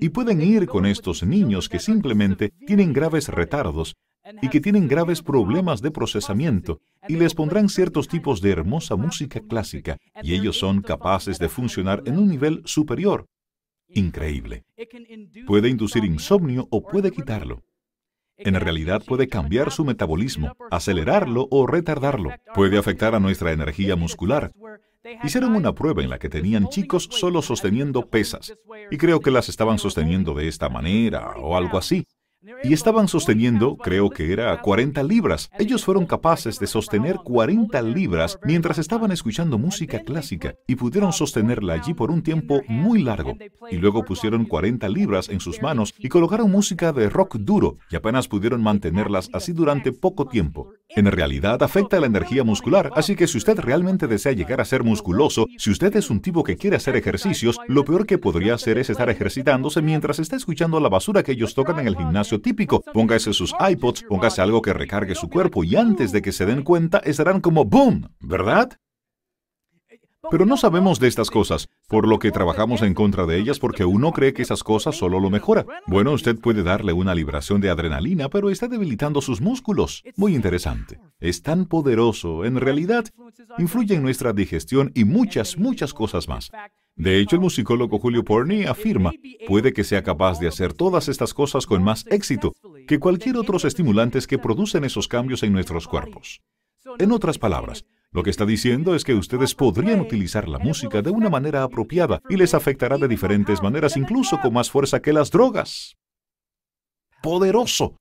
Y pueden ir con estos niños que simplemente tienen graves retardos y que tienen graves problemas de procesamiento y les pondrán ciertos tipos de hermosa música clásica y ellos son capaces de funcionar en un nivel superior. Increíble. Puede inducir insomnio o puede quitarlo. En realidad puede cambiar su metabolismo, acelerarlo o retardarlo. Puede afectar a nuestra energía muscular, Hicieron una prueba en la que tenían chicos solo sosteniendo pesas, y creo que las estaban sosteniendo de esta manera o algo así y estaban sosteniendo, creo que era 40 libras. Ellos fueron capaces de sostener 40 libras mientras estaban escuchando música clásica y pudieron sostenerla allí por un tiempo muy largo. Y luego pusieron 40 libras en sus manos y colocaron música de rock duro y apenas pudieron mantenerlas así durante poco tiempo. En realidad afecta la energía muscular, así que si usted realmente desea llegar a ser musculoso, si usted es un tipo que quiere hacer ejercicios, lo peor que podría hacer es estar ejercitándose mientras está escuchando la basura que ellos tocan en el gimnasio típico. Póngase sus iPods, póngase algo que recargue su cuerpo y antes de que se den cuenta estarán como ¡boom! ¿Verdad? Pero no sabemos de estas cosas, por lo que trabajamos en contra de ellas porque uno cree que esas cosas solo lo mejora. Bueno, usted puede darle una liberación de adrenalina, pero está debilitando sus músculos. Muy interesante. Es tan poderoso, en realidad, influye en nuestra digestión y muchas, muchas cosas más. De hecho, el musicólogo Julio Porney afirma, puede que sea capaz de hacer todas estas cosas con más éxito que cualquier otros estimulantes que producen esos cambios en nuestros cuerpos. En otras palabras, lo que está diciendo es que ustedes podrían utilizar la música de una manera apropiada y les afectará de diferentes maneras, incluso con más fuerza que las drogas. Poderoso.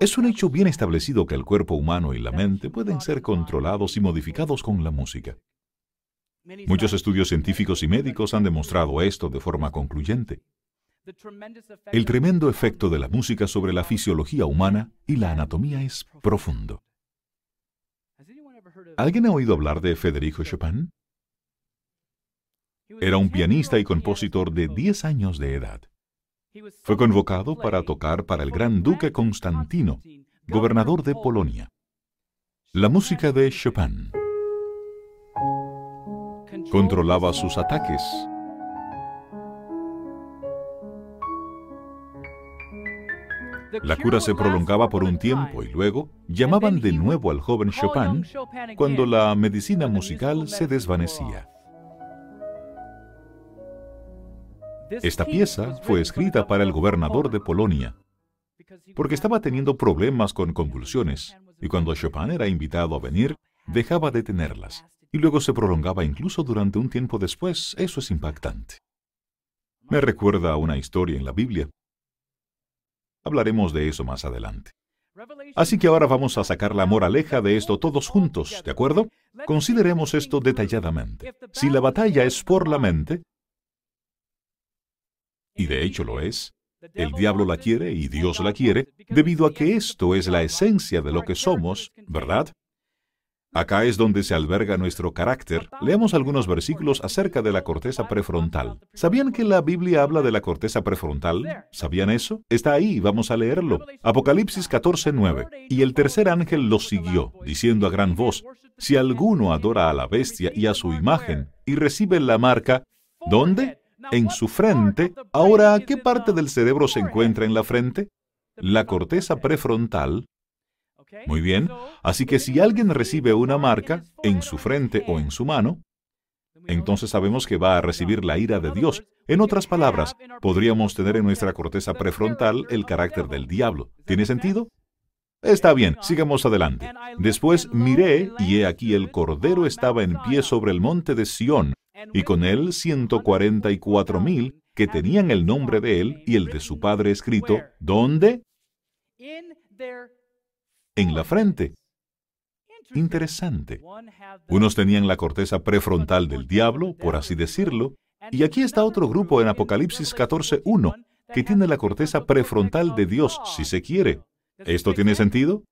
Es un hecho bien establecido que el cuerpo humano y la mente pueden ser controlados y modificados con la música. Muchos estudios científicos y médicos han demostrado esto de forma concluyente. El tremendo efecto de la música sobre la fisiología humana y la anatomía es profundo. ¿Alguien ha oído hablar de Federico Chopin? Era un pianista y compositor de 10 años de edad. Fue convocado para tocar para el gran duque Constantino, gobernador de Polonia. La música de Chopin controlaba sus ataques, La cura se prolongaba por un tiempo y luego llamaban de nuevo al joven Chopin cuando la medicina musical se desvanecía. Esta pieza fue escrita para el gobernador de Polonia, porque estaba teniendo problemas con convulsiones, y cuando Chopin era invitado a venir, dejaba de tenerlas, y luego se prolongaba incluso durante un tiempo después. Eso es impactante. Me recuerda a una historia en la Biblia. Hablaremos de eso más adelante. Así que ahora vamos a sacar la moraleja de esto todos juntos, ¿de acuerdo? Consideremos esto detalladamente. Si la batalla es por la mente, y de hecho lo es, el diablo la quiere y Dios la quiere, debido a que esto es la esencia de lo que somos, ¿verdad? Acá es donde se alberga nuestro carácter. Leamos algunos versículos acerca de la corteza prefrontal. ¿Sabían que la Biblia habla de la corteza prefrontal? ¿Sabían eso? Está ahí, vamos a leerlo. Apocalipsis 14:9. Y el tercer ángel lo siguió, diciendo a gran voz, Si alguno adora a la bestia y a su imagen, y recibe la marca, ¿dónde? En su frente. Ahora, ¿qué parte del cerebro se encuentra en la frente? La corteza prefrontal muy bien, así que si alguien recibe una marca en su frente o en su mano, entonces sabemos que va a recibir la ira de Dios. En otras palabras, podríamos tener en nuestra corteza prefrontal el carácter del diablo. ¿Tiene sentido? Está bien, sigamos adelante. Después miré, y he aquí el Cordero estaba en pie sobre el monte de Sión, y con él ciento cuarenta y cuatro mil que tenían el nombre de él y el de su padre escrito. ¿Dónde? En la frente. Interesante. Unos tenían la corteza prefrontal del diablo, por así decirlo, y aquí está otro grupo en Apocalipsis 14.1, que tiene la corteza prefrontal de Dios, si se quiere. ¿Esto tiene sentido?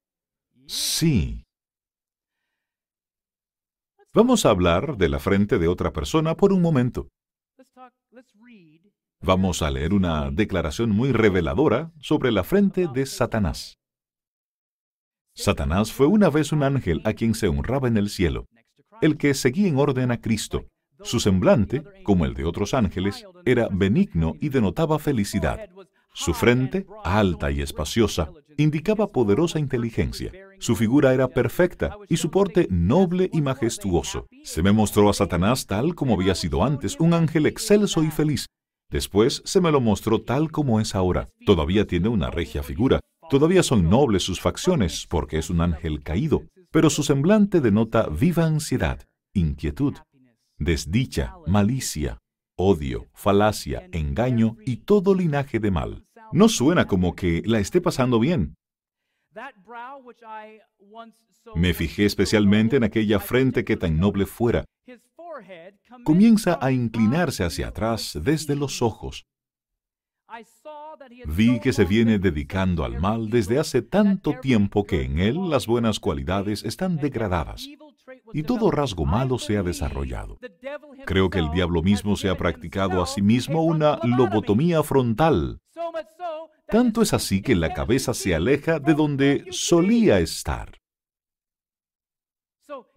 Sí. Vamos a hablar de la frente de otra persona por un momento. Vamos a leer una declaración muy reveladora sobre la frente de Satanás. Satanás fue una vez un ángel a quien se honraba en el cielo, el que seguía en orden a Cristo. Su semblante, como el de otros ángeles, era benigno y denotaba felicidad. Su frente, alta y espaciosa, indicaba poderosa inteligencia. Su figura era perfecta y su porte noble y majestuoso. Se me mostró a Satanás tal como había sido antes, un ángel excelso y feliz. Después se me lo mostró tal como es ahora. Todavía tiene una regia figura, Todavía son nobles sus facciones porque es un ángel caído, pero su semblante denota viva ansiedad, inquietud, desdicha, malicia, odio, falacia, engaño y todo linaje de mal. No suena como que la esté pasando bien. Me fijé especialmente en aquella frente que tan noble fuera. Comienza a inclinarse hacia atrás desde los ojos, Vi que se viene dedicando al mal desde hace tanto tiempo que en él las buenas cualidades están degradadas y todo rasgo malo se ha desarrollado. Creo que el diablo mismo se ha practicado a sí mismo una lobotomía frontal. Tanto es así que la cabeza se aleja de donde solía estar.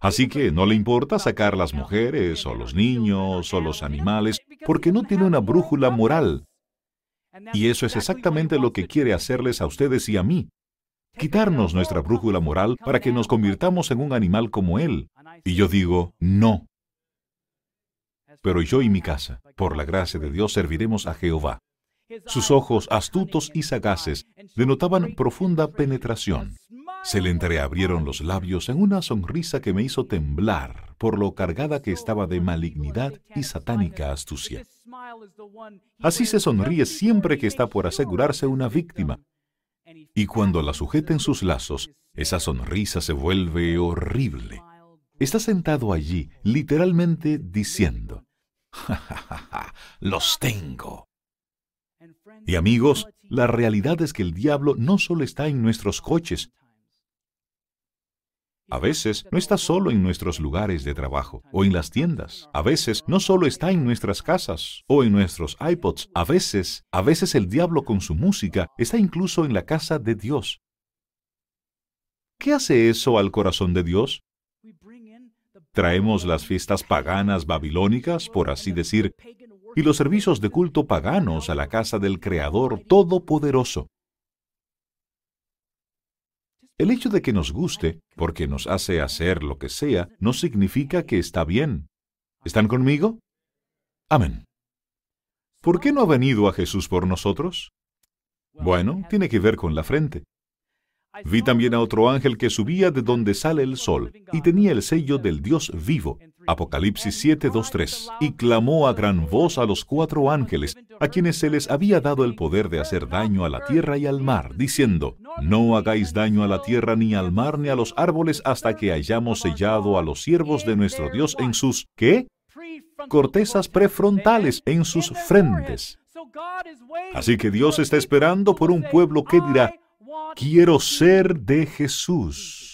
Así que no le importa sacar las mujeres o los niños o los animales porque no tiene una brújula moral y eso es exactamente lo que quiere hacerles a ustedes y a mí. Quitarnos nuestra brújula moral para que nos convirtamos en un animal como Él. Y yo digo, no. Pero yo y mi casa, por la gracia de Dios, serviremos a Jehová. Sus ojos astutos y sagaces denotaban profunda penetración. Se le entreabrieron los labios en una sonrisa que me hizo temblar por lo cargada que estaba de malignidad y satánica astucia. Así se sonríe siempre que está por asegurarse una víctima. Y cuando la sujeta en sus lazos, esa sonrisa se vuelve horrible. Está sentado allí, literalmente diciendo, ¡Ja, ja, ja, ja! ¡Los tengo! Y amigos, la realidad es que el diablo no solo está en nuestros coches, a veces no está solo en nuestros lugares de trabajo o en las tiendas. A veces no solo está en nuestras casas o en nuestros iPods. A veces, a veces el diablo con su música está incluso en la casa de Dios. ¿Qué hace eso al corazón de Dios? Traemos las fiestas paganas babilónicas, por así decir, y los servicios de culto paganos a la casa del Creador Todopoderoso. El hecho de que nos guste, porque nos hace hacer lo que sea, no significa que está bien. ¿Están conmigo? Amén. ¿Por qué no ha venido a Jesús por nosotros? Bueno, tiene que ver con la frente. Vi también a otro ángel que subía de donde sale el sol y tenía el sello del Dios vivo. Apocalipsis 7, 3. Y clamó a gran voz a los cuatro ángeles, a quienes se les había dado el poder de hacer daño a la tierra y al mar, diciendo, No hagáis daño a la tierra ni al mar ni a los árboles hasta que hayamos sellado a los siervos de nuestro Dios en sus, ¿qué? Cortezas prefrontales, en sus frentes. Así que Dios está esperando por un pueblo que dirá, Quiero ser de Jesús.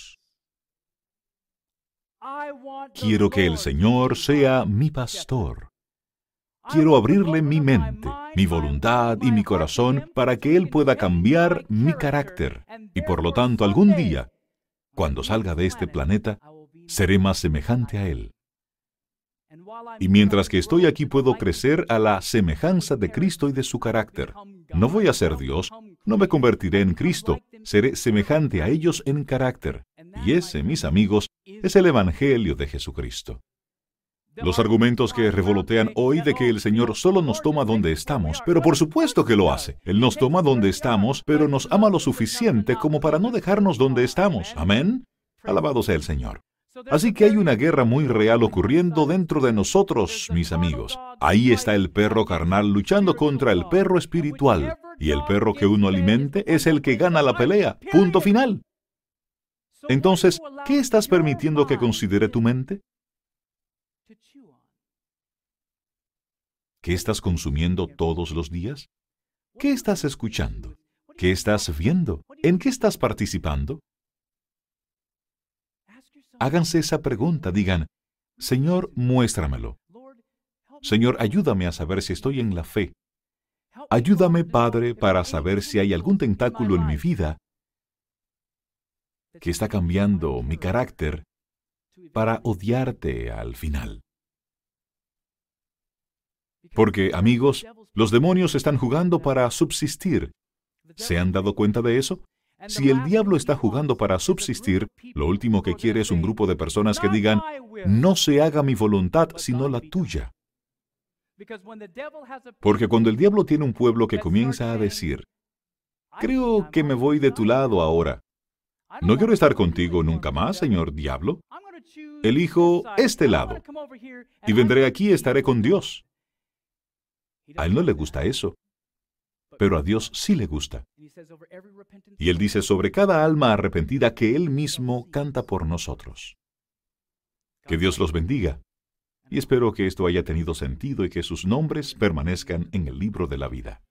Quiero que el Señor sea mi pastor. Quiero abrirle mi mente, mi voluntad y mi corazón para que Él pueda cambiar mi carácter. Y por lo tanto, algún día, cuando salga de este planeta, seré más semejante a Él. Y mientras que estoy aquí puedo crecer a la semejanza de Cristo y de su carácter. No voy a ser Dios, no me convertiré en Cristo, seré semejante a ellos en carácter. Y ese, mis amigos, es el Evangelio de Jesucristo. Los argumentos que revolotean hoy de que el Señor solo nos toma donde estamos, pero por supuesto que lo hace. Él nos toma donde estamos, pero nos ama lo suficiente como para no dejarnos donde estamos. Amén. Alabado sea el Señor. Así que hay una guerra muy real ocurriendo dentro de nosotros, mis amigos. Ahí está el perro carnal luchando contra el perro espiritual, y el perro que uno alimente es el que gana la pelea. Punto final. Entonces, ¿qué estás permitiendo que considere tu mente? ¿Qué estás consumiendo todos los días? ¿Qué estás escuchando? ¿Qué estás viendo? ¿En qué estás participando? Háganse esa pregunta, digan, Señor, muéstramelo. Señor, ayúdame a saber si estoy en la fe. Ayúdame, Padre, para saber si hay algún tentáculo en mi vida que está cambiando mi carácter para odiarte al final. Porque, amigos, los demonios están jugando para subsistir. ¿Se han dado cuenta de eso? Si el diablo está jugando para subsistir, lo último que quiere es un grupo de personas que digan, no se haga mi voluntad sino la tuya. Porque cuando el diablo tiene un pueblo que comienza a decir, creo que me voy de tu lado ahora, no quiero estar contigo nunca más, señor diablo, elijo este lado y vendré aquí y estaré con Dios. A él no le gusta eso pero a Dios sí le gusta. Y Él dice sobre cada alma arrepentida que Él mismo canta por nosotros. Que Dios los bendiga. Y espero que esto haya tenido sentido y que sus nombres permanezcan en el libro de la vida.